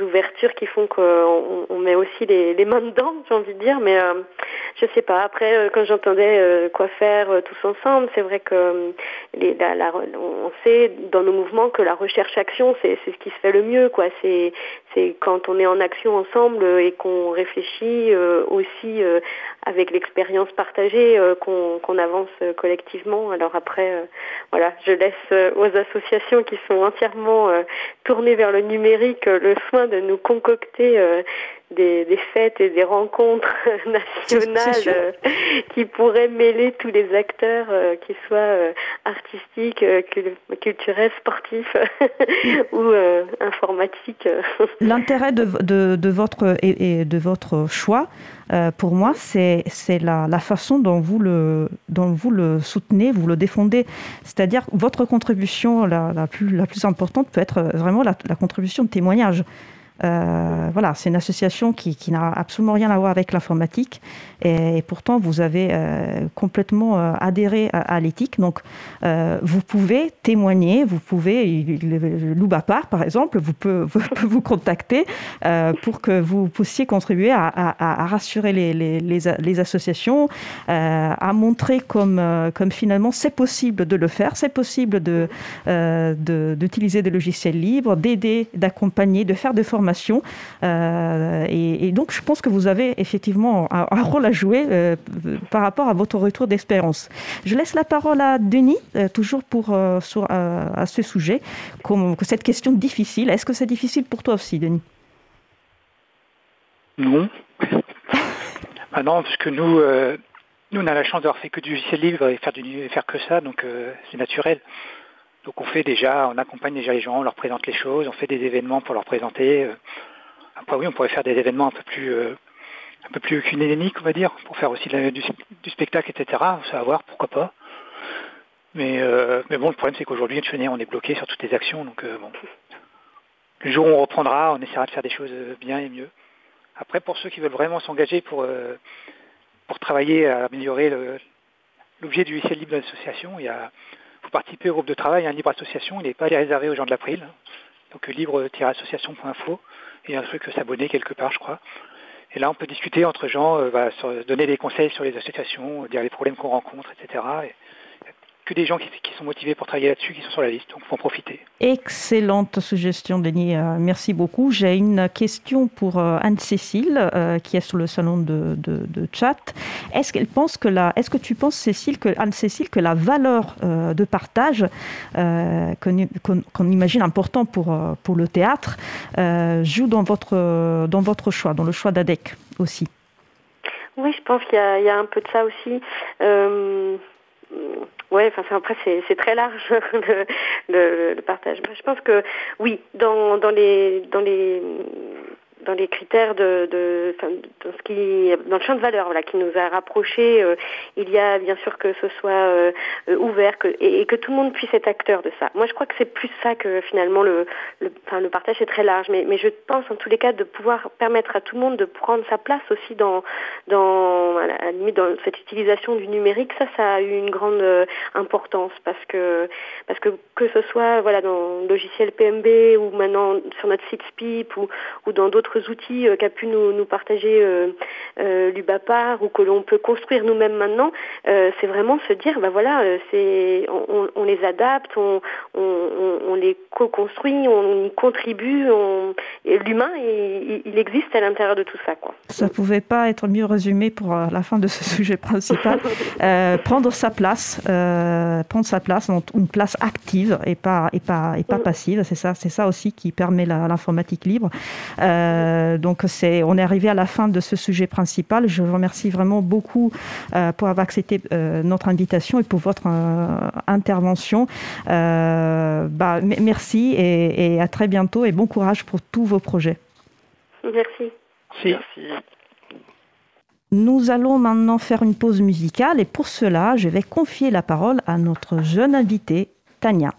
ouvertures qui font qu'on on met aussi les, les mains dedans j'ai envie de dire mais je sais pas. Après quand j'entendais quoi faire tous ensemble c'est vrai que les, la, la, on sait dans nos mouvements que la recherche action c'est c'est ce qui se fait le mieux quoi. C'est c'est quand on est en action ensemble et qu'on réfléchit euh, aussi euh, avec l'expérience partagée euh, qu'on avance collectivement. Alors après, voilà, je laisse aux associations qui sont entièrement tournées vers le numérique le soin de nous concocter des, fêtes et des rencontres nationales qui pourraient mêler tous les acteurs, qu'ils soient artistiques, culturels, sportifs ou informatiques. L'intérêt de, de, votre, et de votre choix, euh, pour moi, c'est la, façon dont vous, le, soutenez, vous le défendez. C'est-à-dire votre contribution la, plus, la plus importante peut être vraiment la contribution de témoignage. Euh, voilà, c'est une association qui, n'a absolument rien à voir avec l'informatique et, pourtant vous avez euh, complètement euh, adhéré à, l'éthique. Donc vous pouvez témoigner, vous pouvez, Lou Bapar par exemple, vous peut, vous, contacter pour que vous puissiez contribuer à, rassurer les, associations, à montrer comme, finalement c'est possible de le faire, c'est possible d'utiliser de, des logiciels libres, d'aider, d'accompagner, de faire des formations euh, et, donc, je pense que vous avez effectivement un, rôle à jouer euh, par rapport à votre retour d'expérience. Je laisse la parole à Denis, euh, toujours pour, à ce sujet, comme, cette question difficile. Est-ce que c'est difficile pour toi aussi, Denis? Non. ah non, parce que nous, nous, on a la chance d'avoir fait que du logiciel libre et faire que ça, donc c'est naturel. Donc on fait déjà, on accompagne déjà les gens, on leur présente les choses, on fait des événements pour leur présenter. Euh. Après oui, on pourrait faire des événements un peu plus euh, un on va dire, pour faire aussi du, spectacle, etc. Ça va voir, pourquoi pas. Mais, euh, mais bon, le problème c'est qu'aujourd'hui, on est bloqué sur toutes les actions, donc bon. Le jour où on reprendra, on essaiera de faire des choses bien et mieux. Après, pour ceux qui veulent vraiment s'engager pour, pour travailler à améliorer l'objet du lycée libre de il y a participer au groupe de travail, un libre association, il n'est pas réservé aux gens de l'April. Donc libre-association.info et un truc s'abonner quelque part, je crois. Et là, on peut discuter entre gens, euh, donner des conseils sur les associations, dire les problèmes qu'on rencontre, etc des gens qui, sont motivés pour travailler là-dessus qui sont sur la liste, donc il faut en profiter. Excellente suggestion, Denis. Euh, merci beaucoup. J'ai une question pour euh, Anne-Cécile, euh, qui est sur le salon de, chat. Est-ce qu'elle pense que la, est-ce que tu penses, Cécile, que Anne-Cécile, que la valeur de partage qu'on, imagine important pour, pour le théâtre joue dans votre, dans votre choix, dans le choix d'ADEC aussi? Oui, je pense qu'il y, a, un peu de ça aussi. Ouais, enfin après c'est très large le, le, partage. Je pense que oui, dans dans les dans les dans les critères de, de, dans ce qui dans le champ de valeur voilà qui nous a rapprochés euh, il y a bien sûr que ce soit euh, euh, ouvert que, et, que tout le monde puisse être acteur de ça. Moi je crois que c'est plus ça que finalement le le, le partage est très large. Mais, mais je pense en tous les cas de pouvoir permettre à tout le monde de prendre sa place aussi dans dans à la limite dans cette utilisation du numérique. Ça ça a eu une grande importance parce que parce que que ce soit voilà dans le logiciel PMB ou maintenant sur notre site SPIP ou, ou dans d'autres outils euh, qu'a pu nous, nous partager euh, euh, l'UBAPAR ou que l'on peut construire nous-mêmes maintenant, c'est vraiment se dire, bah voilà, c'est on, on, les adapte, on, on, on les co-construit, on y contribue, l'humain, il, il, existe à l'intérieur de tout ça. Quoi. Ça ne pouvait pas être mieux résumé pour la fin de ce sujet principal. prendre sa place, prendre sa place, une place active et pas, et pas, et pas mm. passive, c'est ça, c'est ça aussi qui permet l'informatique libre. Euh, donc c'est, on est arrivé à la fin de ce sujet principal. Je vous remercie vraiment beaucoup euh, pour avoir accepté euh, notre invitation et pour votre intervention. Bah, merci et, à très bientôt et bon courage pour tous vos projets. Merci. Merci. Nous allons maintenant faire une pause musicale et pour cela, je vais confier la parole à notre jeune invitée, Tania.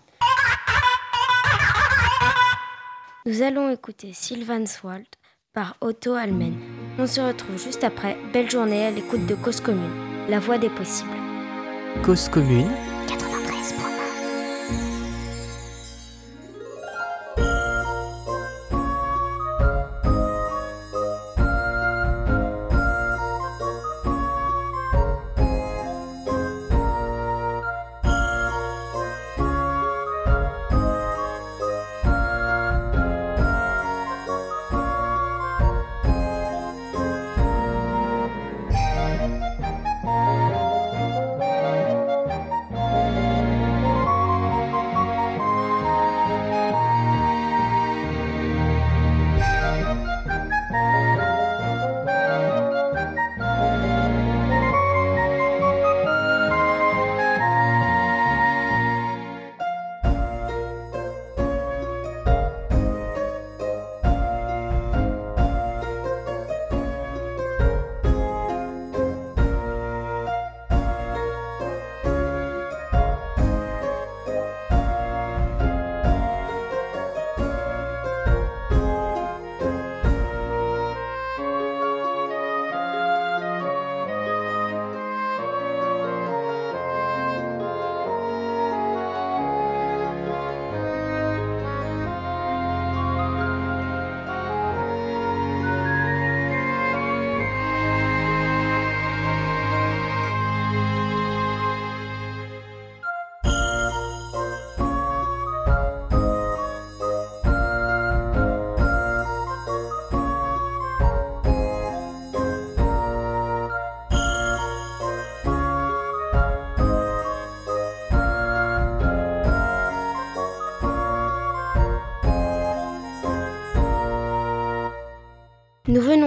Nous allons écouter Sylvan Swald par Otto Almen. On se retrouve juste après. Belle journée à l'écoute de Cause Commune, la voix des possibles. Cause Commune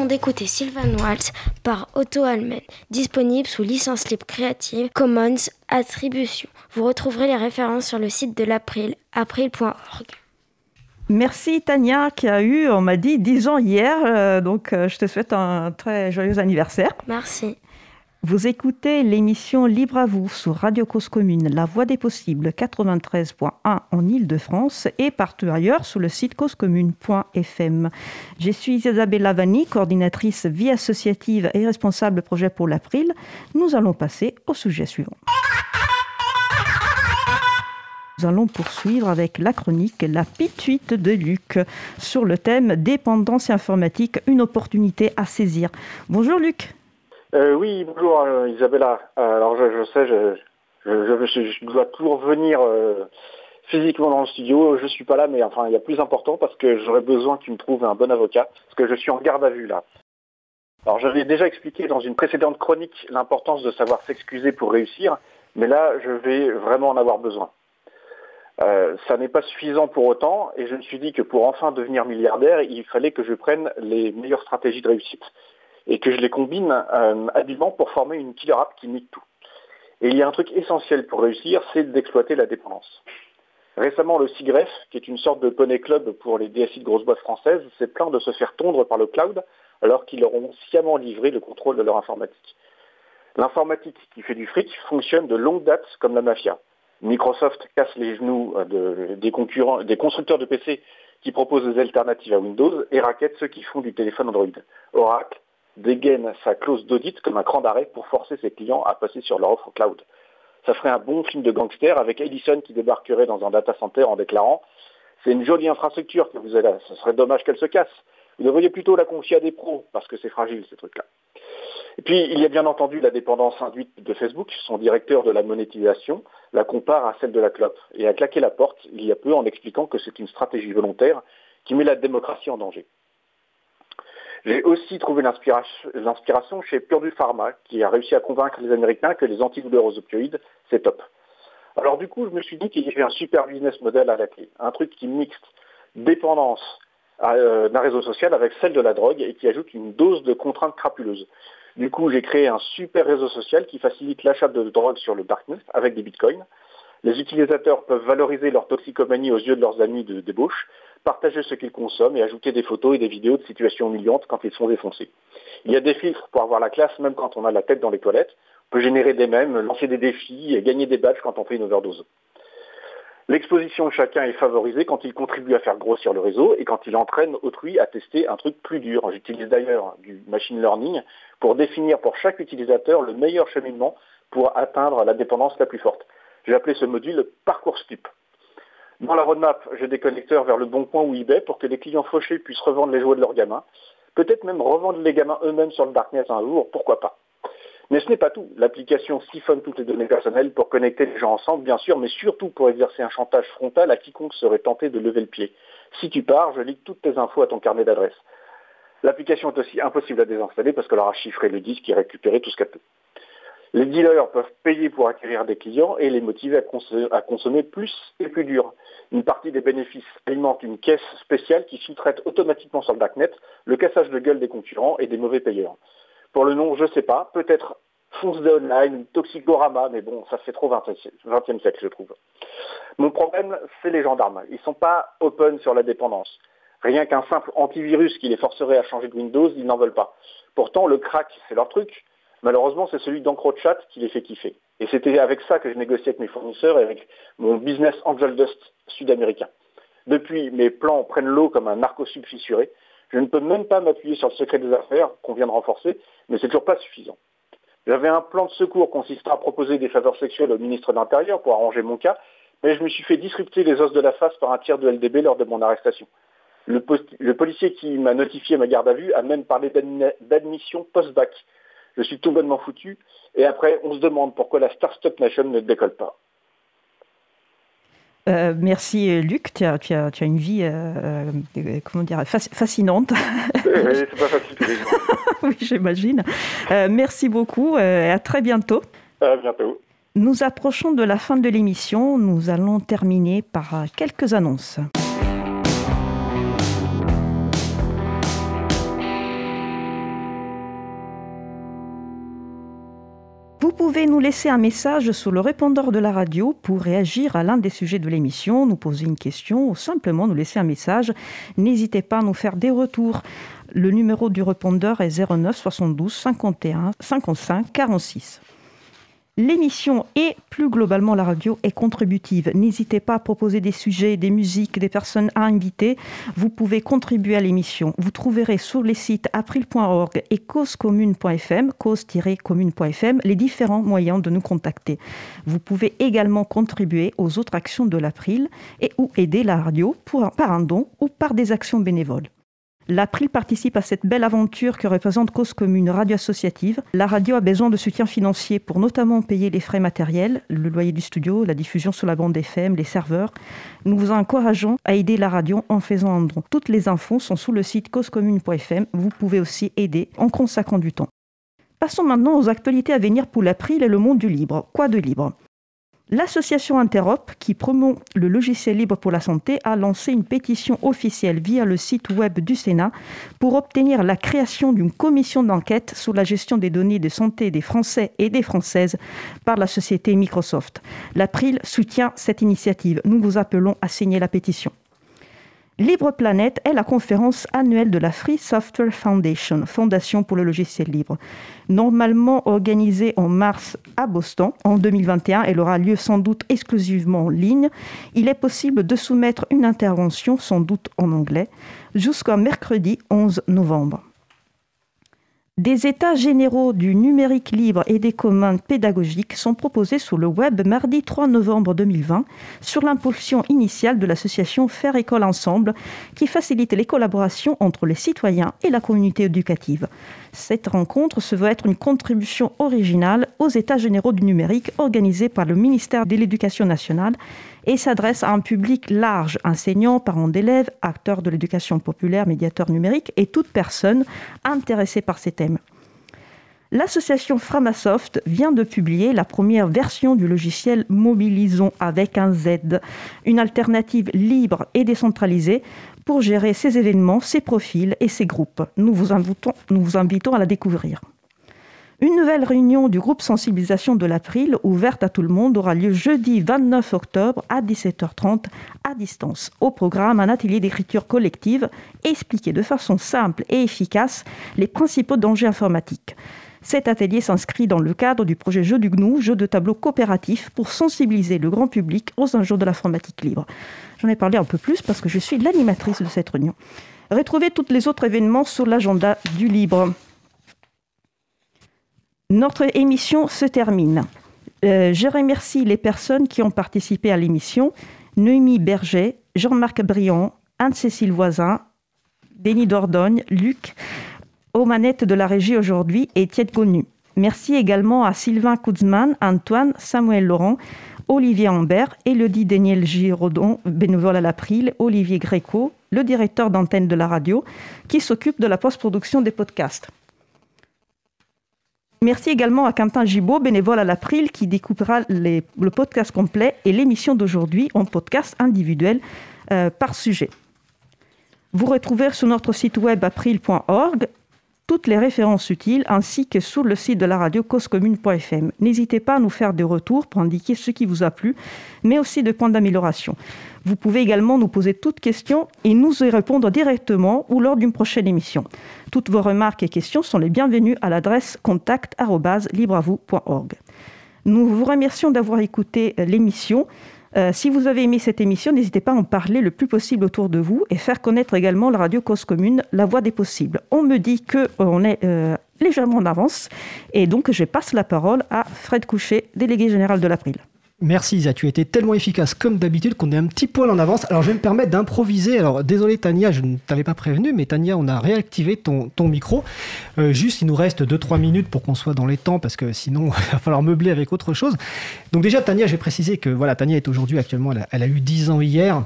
venons d'écouter Sylvan Waltz par Otto Almen, disponible sous licence libre créative Commons Attribution. Vous retrouverez les références sur le site de l'April, april.org. Merci Tania qui a eu, on m'a dit, 10 ans hier, euh, donc euh, je te souhaite un très joyeux anniversaire. Merci. Vous écoutez l'émission Libre à vous sur Radio Cause Commune, La Voix des Possibles 93.1 en Ile-de-France et partout ailleurs sur le site causecommune.fm. Je suis Isabelle Lavani, coordinatrice vie associative et responsable projet pour l'April. Nous allons passer au sujet suivant. Nous allons poursuivre avec la chronique La pituite de Luc sur le thème Dépendance informatique, une opportunité à saisir. Bonjour Luc. Euh, oui, bonjour euh, Isabella. Euh, alors je, sais, je, dois toujours venir physiquement dans le studio. Je suis pas là, mais enfin il y a plus important parce que j'aurais besoin tu me trouves un bon avocat, parce que je suis en garde à vue là. Alors j'avais déjà expliqué dans une précédente chronique l'importance de savoir s'excuser pour réussir, mais là je vais vraiment en avoir besoin. Ça n'est pas suffisant pour autant, et je me suis dit que pour enfin devenir milliardaire, il fallait que je prenne les meilleures stratégies de réussite et que je les combine euh, habilement pour former une killer app qui nique tout. Et il y a un truc essentiel pour réussir, c'est d'exploiter la dépendance. Récemment, le CIGREF, qui est une sorte de poney club pour les DSI de grosses boîtes françaises, s'est plaint de se faire tondre par le cloud alors qu'ils leur ont sciemment livré le contrôle de leur informatique. L'informatique qui fait du fric fonctionne de longue date comme la mafia. Microsoft casse les genoux de, des concurrents, des constructeurs de PC qui proposent des alternatives à Windows et raquette ceux qui font du téléphone Android. Oracle dégaine sa clause d'audit comme un cran d'arrêt pour forcer ses clients à passer sur leur offre cloud. Ça ferait un bon film de gangster avec Edison qui débarquerait dans un data center en déclarant c'est une jolie infrastructure que vous avez là, ce serait dommage qu'elle se casse. Vous devriez plutôt la confier à des pros parce que c'est fragile ces trucs-là. Et puis il y a bien entendu la dépendance induite de Facebook. Son directeur de la monétisation la compare à celle de la clope et a claqué la porte il y a peu en expliquant que c'est une stratégie volontaire qui met la démocratie en danger. J'ai aussi trouvé l'inspiration chez Purdue Pharma, qui a réussi à convaincre les Américains que les antidouleurs aux opioïdes, c'est top. Alors du coup, je me suis dit qu'il y avait un super business model à la clé, un truc qui mixte dépendance euh, d'un réseau social avec celle de la drogue et qui ajoute une dose de contraintes crapuleuses. Du coup, j'ai créé un super réseau social qui facilite l'achat de drogue sur le darknet avec des bitcoins. Les utilisateurs peuvent valoriser leur toxicomanie aux yeux de leurs amis de débauche partager ce qu'ils consomment et ajouter des photos et des vidéos de situations humiliantes quand ils sont défoncés. Il y a des filtres pour avoir la classe même quand on a la tête dans les toilettes. On peut générer des mèmes, lancer des défis et gagner des badges quand on fait une overdose. L'exposition de chacun est favorisée quand il contribue à faire grossir le réseau et quand il entraîne autrui à tester un truc plus dur. J'utilise d'ailleurs du machine learning pour définir pour chaque utilisateur le meilleur cheminement pour atteindre la dépendance la plus forte. J'ai appelé ce module Parcours Stup. Dans la roadmap, j'ai des connecteurs vers le Bon Coin ou eBay pour que les clients fauchés puissent revendre les jouets de leurs gamins. Peut-être même revendre les gamins eux-mêmes sur le Darknet un jour, pourquoi pas. Mais ce n'est pas tout. L'application siphonne toutes les données personnelles pour connecter les gens ensemble, bien sûr, mais surtout pour exercer un chantage frontal à quiconque serait tenté de lever le pied. Si tu pars, je lis toutes tes infos à ton carnet d'adresse. L'application est aussi impossible à désinstaller parce qu'elle aura chiffré le disque et récupéré tout ce qu'elle peut. Les dealers peuvent payer pour acquérir des clients et les motiver à consommer plus et plus dur. Une partie des bénéfices alimente une caisse spéciale qui sous-traite automatiquement sur le darknet le cassage de gueule des concurrents et des mauvais payeurs. Pour le nom, je ne sais pas, peut-être Fonce de Online, Toxicorama, mais bon, ça fait trop 20e siècle, je trouve. Mon problème, c'est les gendarmes. Ils ne sont pas open sur la dépendance. Rien qu'un simple antivirus qui les forcerait à changer de Windows, ils n'en veulent pas. Pourtant, le crack, c'est leur truc. Malheureusement, c'est celui d'EncroChat qui les fait kiffer. Et c'était avec ça que je négociais avec mes fournisseurs et avec mon business Angel Dust sud-américain. Depuis, mes plans prennent l'eau comme un narco-sub fissuré. Je ne peux même pas m'appuyer sur le secret des affaires qu'on vient de renforcer, mais c'est toujours pas suffisant. J'avais un plan de secours consistant à proposer des faveurs sexuelles au ministre de l'Intérieur pour arranger mon cas, mais je me suis fait disrupter les os de la face par un tir de LDB lors de mon arrestation. Le, le policier qui m'a notifié ma garde à vue a même parlé d'admission post-bac, je suis tout bonnement foutu. Et après, on se demande pourquoi la Start-up Nation ne décolle pas. Euh, merci Luc, tu as, tu, as, tu as, une vie euh, euh comment dire, fascinante. c'est pas facile tous les jours. oui, j'imagine. Euh, merci beaucoup et à très bientôt. À bientôt. Nous approchons de la fin de l'émission. Nous allons terminer par quelques annonces. Pouvez nous laisser un message sur le répondeur de la radio pour réagir à l'un des sujets de l'émission, nous poser une question ou simplement nous laisser un message. N'hésitez pas à nous faire des retours. Le numéro du répondeur est 09 72 51 55 46. L'émission et plus globalement la radio est contributive. N'hésitez pas à proposer des sujets, des musiques, des personnes à inviter. Vous pouvez contribuer à l'émission. Vous trouverez sur les sites april.org et causecommune.fm, cause-commune.fm, les différents moyens de nous contacter. Vous pouvez également contribuer aux autres actions de l'April et ou aider la radio par un don ou par des actions bénévoles. L'April participe à cette belle aventure que représente Cause Commune, radio associative. La radio a besoin de soutien financier pour notamment payer les frais matériels, le loyer du studio, la diffusion sur la bande FM, les serveurs. Nous vous encourageons à aider la radio en faisant un don. Toutes les infos sont sous le site causecommune.fm. Vous pouvez aussi aider en consacrant du temps. Passons maintenant aux actualités à venir pour l'April et le monde du libre. Quoi de libre? L'association Interop, qui promeut le logiciel libre pour la santé, a lancé une pétition officielle via le site web du Sénat pour obtenir la création d'une commission d'enquête sur la gestion des données de santé des Français et des Françaises par la société Microsoft. L'April soutient cette initiative. Nous vous appelons à signer la pétition. Libre Planète est la conférence annuelle de la Free Software Foundation, Fondation pour le logiciel libre. Normalement organisée en mars à Boston en 2021, elle aura lieu sans doute exclusivement en ligne. Il est possible de soumettre une intervention, sans doute en anglais, jusqu'au mercredi 11 novembre. Des états généraux du numérique libre et des commandes pédagogiques sont proposés sur le web mardi 3 novembre 2020 sur l'impulsion initiale de l'association Faire École Ensemble qui facilite les collaborations entre les citoyens et la communauté éducative. Cette rencontre se veut être une contribution originale aux états généraux du numérique organisés par le ministère de l'Éducation nationale et s'adresse à un public large, enseignants, parents d'élèves, acteurs de l'éducation populaire, médiateurs numériques et toute personne intéressée par ces thèmes. L'association Framasoft vient de publier la première version du logiciel Mobilisons avec un Z, une alternative libre et décentralisée pour gérer ces événements, ces profils et ces groupes. Nous vous invitons à la découvrir. Une nouvelle réunion du groupe sensibilisation de l'April, ouverte à tout le monde, aura lieu jeudi 29 octobre à 17h30 à distance. Au programme, un atelier d'écriture collective expliquer de façon simple et efficace les principaux dangers informatiques. Cet atelier s'inscrit dans le cadre du projet Jeu du GNU, jeu de tableau coopératif pour sensibiliser le grand public aux enjeux de l'informatique libre. J'en ai parlé un peu plus parce que je suis l'animatrice de cette réunion. Retrouvez tous les autres événements sur l'agenda du libre. Notre émission se termine. Euh, je remercie les personnes qui ont participé à l'émission. Noémie Berger, Jean-Marc Briand, Anne-Cécile Voisin, Denis Dordogne, Luc, aux manettes de la régie aujourd'hui et Tiet Connu. Merci également à Sylvain Kuzman, Antoine, Samuel Laurent, Olivier Ambert, Elodie Daniel Giraudon, bénévole à l'April, Olivier Gréco, le directeur d'antenne de la radio, qui s'occupe de la post-production des podcasts. Merci également à Quentin Gibaud, bénévole à l'April, qui découpera le podcast complet et l'émission d'aujourd'hui en podcast individuel euh, par sujet. Vous retrouvez sur notre site web april.org toutes les références utiles ainsi que sur le site de la radio causecommune.fm. N'hésitez pas à nous faire des retours pour indiquer ce qui vous a plu, mais aussi des points d'amélioration. Vous pouvez également nous poser toutes questions et nous y répondre directement ou lors d'une prochaine émission. Toutes vos remarques et questions sont les bienvenues à l'adresse contact@libreavou.org. Nous vous remercions d'avoir écouté l'émission. Euh, si vous avez aimé cette émission, n'hésitez pas à en parler le plus possible autour de vous et faire connaître également la radio Cause Commune, la voix des possibles. On me dit qu'on est euh, légèrement en avance et donc je passe la parole à Fred Couchet, délégué général de l'April. Merci Isa, tu as été tellement efficace comme d'habitude qu'on est un petit poil en avance. Alors je vais me permettre d'improviser. Alors désolé Tania, je ne t'avais pas prévenu, mais Tania, on a réactivé ton, ton micro. Euh, juste, il nous reste 2-3 minutes pour qu'on soit dans les temps parce que sinon, il va falloir meubler avec autre chose. Donc déjà, Tania, j'ai précisé que voilà, Tania est aujourd'hui actuellement, elle a, a eu 10 ans hier.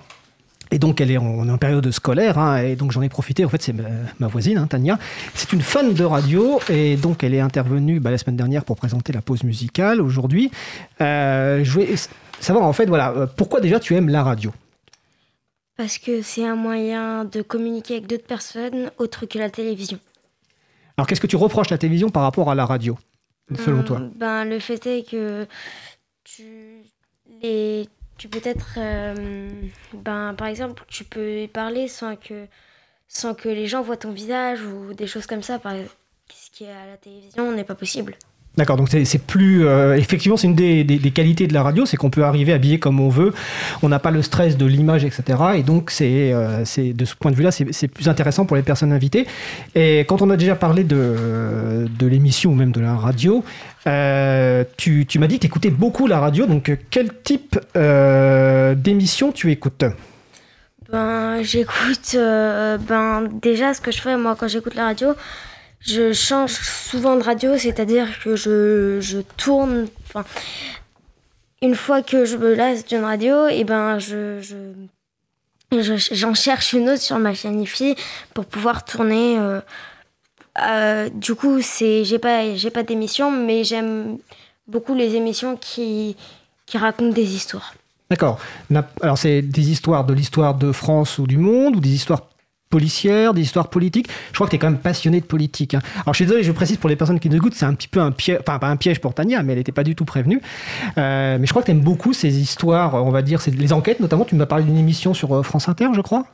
Et donc, elle est en, en période scolaire, hein, et donc j'en ai profité. En fait, c'est ma, voisine, hein, Tania. C'est une fan de radio, et donc elle est intervenue bah, la semaine dernière pour présenter la pause musicale. Aujourd'hui, euh, je voulais savoir en fait, voilà, euh, pourquoi déjà tu aimes la radio? Parce que c'est un moyen de communiquer avec d'autres personnes autres que la télévision. Alors, qu'est-ce que tu reproches à la télévision par rapport à la radio selon toi? ben, Le fait est que tu, les, tu peux être. euh, ben, par exemple, tu peux parler sans que, sans que les gens voient ton visage ou des choses comme ça. Par, ce qui est à la télévision n'est pas possible. D'accord, donc c'est plus. euh, effectivement, c'est une des, qualités de la radio, c'est qu'on peut arriver habillé comme on veut. On n'a pas le stress de l'image, etc. Et donc, c'est euh, de ce point de vue-là, c'est plus intéressant pour les personnes invitées. Et quand on a déjà parlé de, l'émission ou même de la radio, euh, tu, tu m'as dit que tu écoutais beaucoup la radio. Donc, quel type euh, d'émission tu écoutes? Ben, j'écoute. ben, déjà, ce que je fais, moi, quand j'écoute la radio, je change souvent de radio, c'est-à-dire que je, je tourne. Enfin, une fois que je me lasse d'une radio, et ben, je. je- je- J'en cherche une autre sur ma chaîne IFI pour pouvoir tourner. euh, euh, du coup, c'est j'ai pas j'ai pas d'émission, mais j'aime beaucoup les émissions qui qui racontent des histoires. D'accord. Alors, c'est des histoires de l'histoire de France ou du monde, ou des histoires policières, des histoires politiques. Je crois que tu es quand même passionné de politique. hein. Alors, je suis désolé, je précise pour les personnes qui nous écoutent, c'est un petit peu un piège, enfin, pas un piège pour Tania, mais elle n'était pas du tout prévenue. Euh, mais je crois que tu aimes beaucoup ces histoires, on va dire, les enquêtes, notamment. Tu m'as parlé d'une émission sur euh, France Inter, je crois.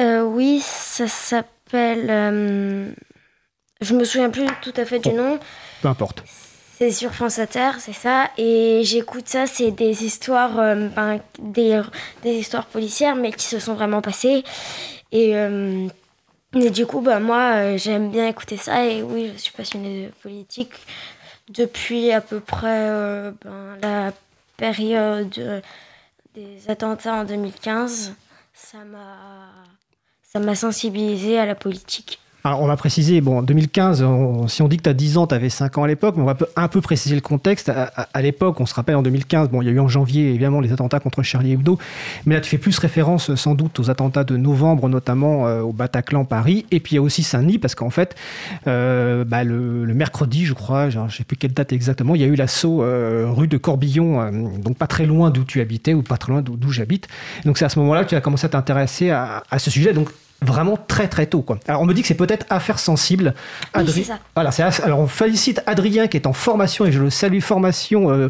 Euh, oui, ça s'appelle. euh, je me souviens plus tout à fait du nom. Peu importe. C'est sur France Inter, c'est ça. Et j'écoute ça, c'est des histoires, ben, des, des histoires policières, mais qui se sont vraiment passées. Et, euh, du coup, ben, moi, euh, j'aime bien écouter ça. Et oui, je suis passionnée de politique depuis à peu près euh, ben, la période des attentats en 2015. Ça m'a ça m'a sensibilisée à la politique. Alors, on va préciser, bon, en 2015, on- si on dit que tu as 10 ans, tu avais 5 ans à l'époque, mais on va un peu préciser le contexte. À, l'époque, on se rappelle en 2015, bon, il y a eu en janvier, évidemment, les attentats contre Charlie Hebdo, mais là, tu fais plus référence, sans doute, aux attentats de novembre, notamment euh, au Bataclan, Paris, et puis il y a aussi Saint-Denis, parce qu'en fait, euh, bah, le, mercredi, je crois, genre, je sais plus quelle date exactement, il y a eu l'assaut euh, rue de Corbillon, donc pas très loin d'où tu habitais, ou pas très loin d'où d'où j'habite. Donc c'est à ce moment-là que tu as commencé à t'intéresser à, à ce sujet, donc vraiment très très tôt. Quoi. Alors on me dit que c'est peut-être affaire sensible. Oui, Adri- c'est ça. Voilà, alors on félicite Adrien qui est en formation et je le salue formation euh,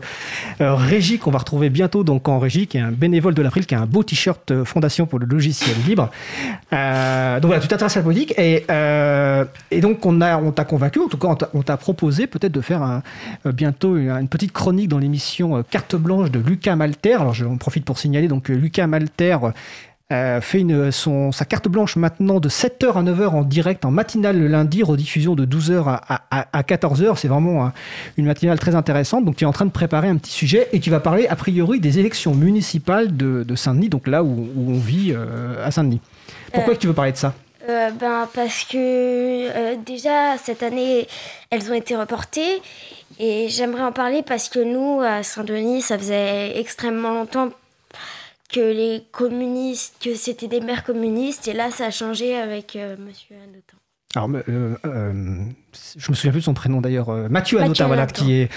euh, Régie qu'on va retrouver bientôt donc en Régie qui est un bénévole de l'April qui a un beau t-shirt euh, Fondation pour le logiciel libre. Euh, donc voilà, tu t'intéresses à la politique et, euh, et donc on a on t'a convaincu, en tout cas on t'a- t'a proposé peut-être de faire un, bientôt une, une petite chronique dans l'émission Carte blanche de Lucas Malter. Alors j'en profite pour signaler donc Lucas Malter euh, fait une, son, sa carte blanche maintenant de 7h à 9h en direct, en matinale le lundi, rediffusion de 12h à, à, à 14h. C'est vraiment un- une matinale très intéressante. Donc tu es en train de préparer un petit sujet et tu vas parler a priori des élections municipales de, de Saint-Denis, donc là où, où on vit euh, à Saint-Denis. Pourquoi Euh, que tu veux parler de ça? Euh, ben, parce que euh, déjà, cette année, elles ont été reportées. Et j'aimerais en parler parce que nous, à Saint-Denis, ça faisait extrêmement longtemps que les communistes, que c'était des maires communistes. Et là, ça a changé avec euh, Monsieur Hanotin. Alors, euh, euh, je me souviens plus de son prénom d'ailleurs. euh, Mathieu Mathieu Hanotin, voilà, Hanotin. qui est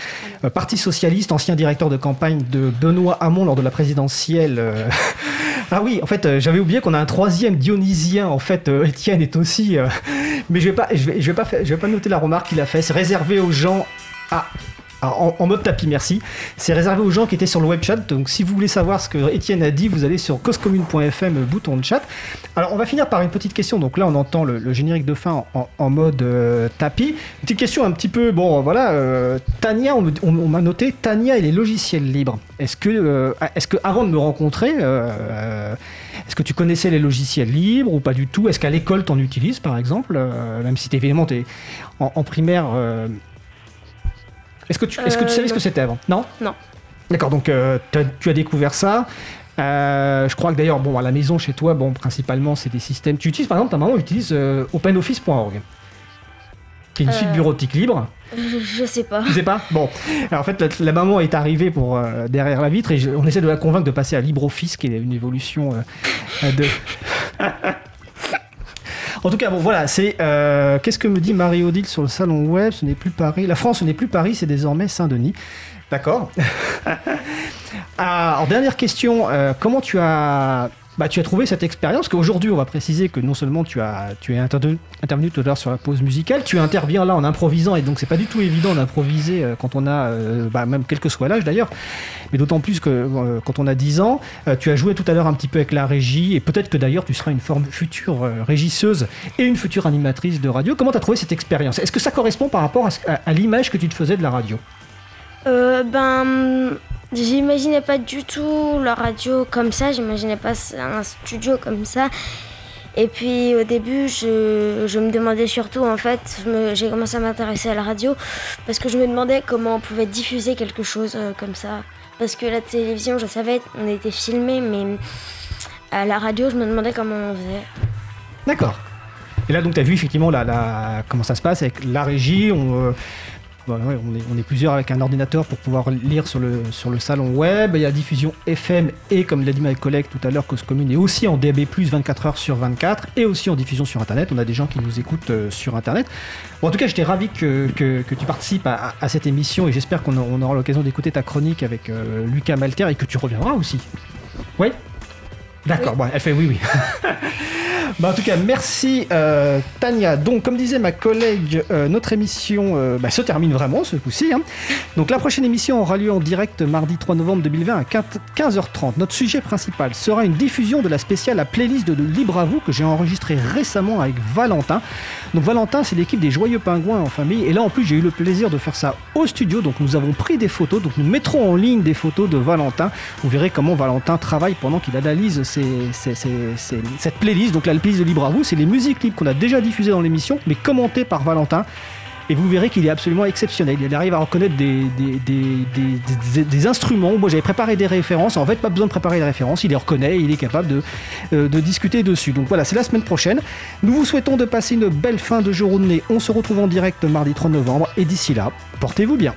Parti socialiste, ancien directeur de campagne de Benoît Hamon lors de la présidentielle. ah oui, en fait, j'avais oublié qu'on a un troisième Dionysien. En fait, Étienne est aussi. Mais je vais pas, je vais, je vais pas, faire- je vais pas noter la remarque qu'il a fait. C'est réservé aux gens. Ah. En, en mode tapis, merci. C'est réservé aux gens qui étaient sur le web chat. Donc, si vous voulez savoir ce que Étienne a dit, vous allez sur causecommune.fm, euh, bouton de chat. Alors, on va finir par une petite question. Donc là, on entend le, générique de fin en, mode euh, tapis. Une petite question un petit peu, bon, voilà. euh, Tania, on, m'a noté Tania et les logiciels libres. Est-ce que, avant de me rencontrer, est-ce que tu connaissais les logiciels libres ou pas du tout? Est-ce qu'à l'école, t'en utilises, par exemple Même si évidemment, en, en primaire. Euh, Est-ce que, tu, est-ce que tu Euh, savais ce que non. c'était avant? Non? Non. D'accord, donc euh, tu as découvert ça. Euh, je crois que d'ailleurs, bon, à la maison, chez toi, bon, principalement, c'est des systèmes. Tu utilises, par exemple, ta maman utilise euh, OpenOffice.org, qui est une Euh. suite bureautique libre. Je, je sais pas. Tu sais pas? Bon. Alors, en fait, la, la maman est arrivée pour, euh, derrière la vitre et je- on essaie de la convaincre de passer à LibreOffice, qui est une évolution euh, euh, de. En tout cas, bon, voilà, c'est. euh, Qu'est-ce que me dit Marie-Odile sur le salon web? Ce n'est plus Paris. La France, ce n'est plus Paris, c'est désormais Saint-Denis. D'accord. Ah, alors, dernière question. euh, comment tu as. Bah, tu as trouvé cette expérience qu'aujourd'hui, on va préciser que non seulement tu, as, tu es intervenu, tout à l'heure sur la pause musicale, tu interviens là en improvisant, et donc c'est pas du tout évident d'improviser euh, quand on a, euh, bah, même quel que soit l'âge d'ailleurs, mais d'autant plus que euh, quand on a 10 ans, tu as joué tout à l'heure un petit peu avec la régie, et peut-être que d'ailleurs tu seras une future régisseuse et une future animatrice de radio. Comment tu as trouvé cette expérience? Est-ce que ça correspond par rapport à, l'image que tu te faisais de la radio? Ben J'imaginais pas du tout la radio comme ça, j'imaginais pas un studio comme ça. Et puis au début, je, je me demandais surtout, en fait, j'ai commencé à m'intéresser à la radio parce que je me demandais comment on pouvait diffuser quelque chose euh, comme ça. Parce que la télévision, je savais, on était filmé, mais à la radio, je me demandais comment on faisait. D'accord. Et là, donc, tu as vu effectivement la, la, comment ça se passe avec la régie. Euh, on, est, plusieurs avec un ordinateur pour pouvoir lire sur le, sur le salon web. Il y a diffusion FM et, comme l'a dit ma collègue tout à l'heure, Cause Commune est aussi en DAB+, 24 heures sur 24 et aussi en diffusion sur Internet. On a des gens qui nous écoutent euh, sur Internet. en tout cas, j'étais ravi que, tu participes à, cette émission et j'espère qu'on aura l'occasion d'écouter ta chronique avec euh, Lucas Malter et que tu reviendras aussi. Oui? D'accord, bon, elle fait oui, oui. Bah, en tout cas, merci euh, Tania. Donc, comme disait ma collègue, euh, notre émission euh, bah, se termine vraiment ce coup-ci. Hein. Donc, la prochaine émission aura lieu en direct mardi 3 novembre 2020 à 15h30. Notre sujet principal sera une diffusion de la spéciale à playlist de Libre à vous que j'ai enregistrée récemment avec Valentin. Donc, Valentin, c'est l'équipe des Joyeux Pingouins en famille. Et là, en plus, j'ai eu le plaisir de faire ça au studio. Donc, nous avons pris des photos. Donc, nous mettrons en ligne des photos de Valentin. Vous verrez comment Valentin travaille pendant qu'il analyse cette playlist. Donc, playlist de Libre à vous, c'est les musiques libres qu'on a déjà diffusées dans l'émission, mais commentées par Valentin. Et vous verrez qu'il est absolument exceptionnel. Il arrive à reconnaître des, instruments. Moi, j'avais préparé des références. En fait, pas besoin de préparer des références. Il les reconnaît il est capable de, euh, de discuter dessus. Donc voilà, c'est la semaine prochaine. Nous vous souhaitons de passer une belle fin de journée. On se retrouve en direct mardi 3 novembre. Et d'ici là, portez-vous bien.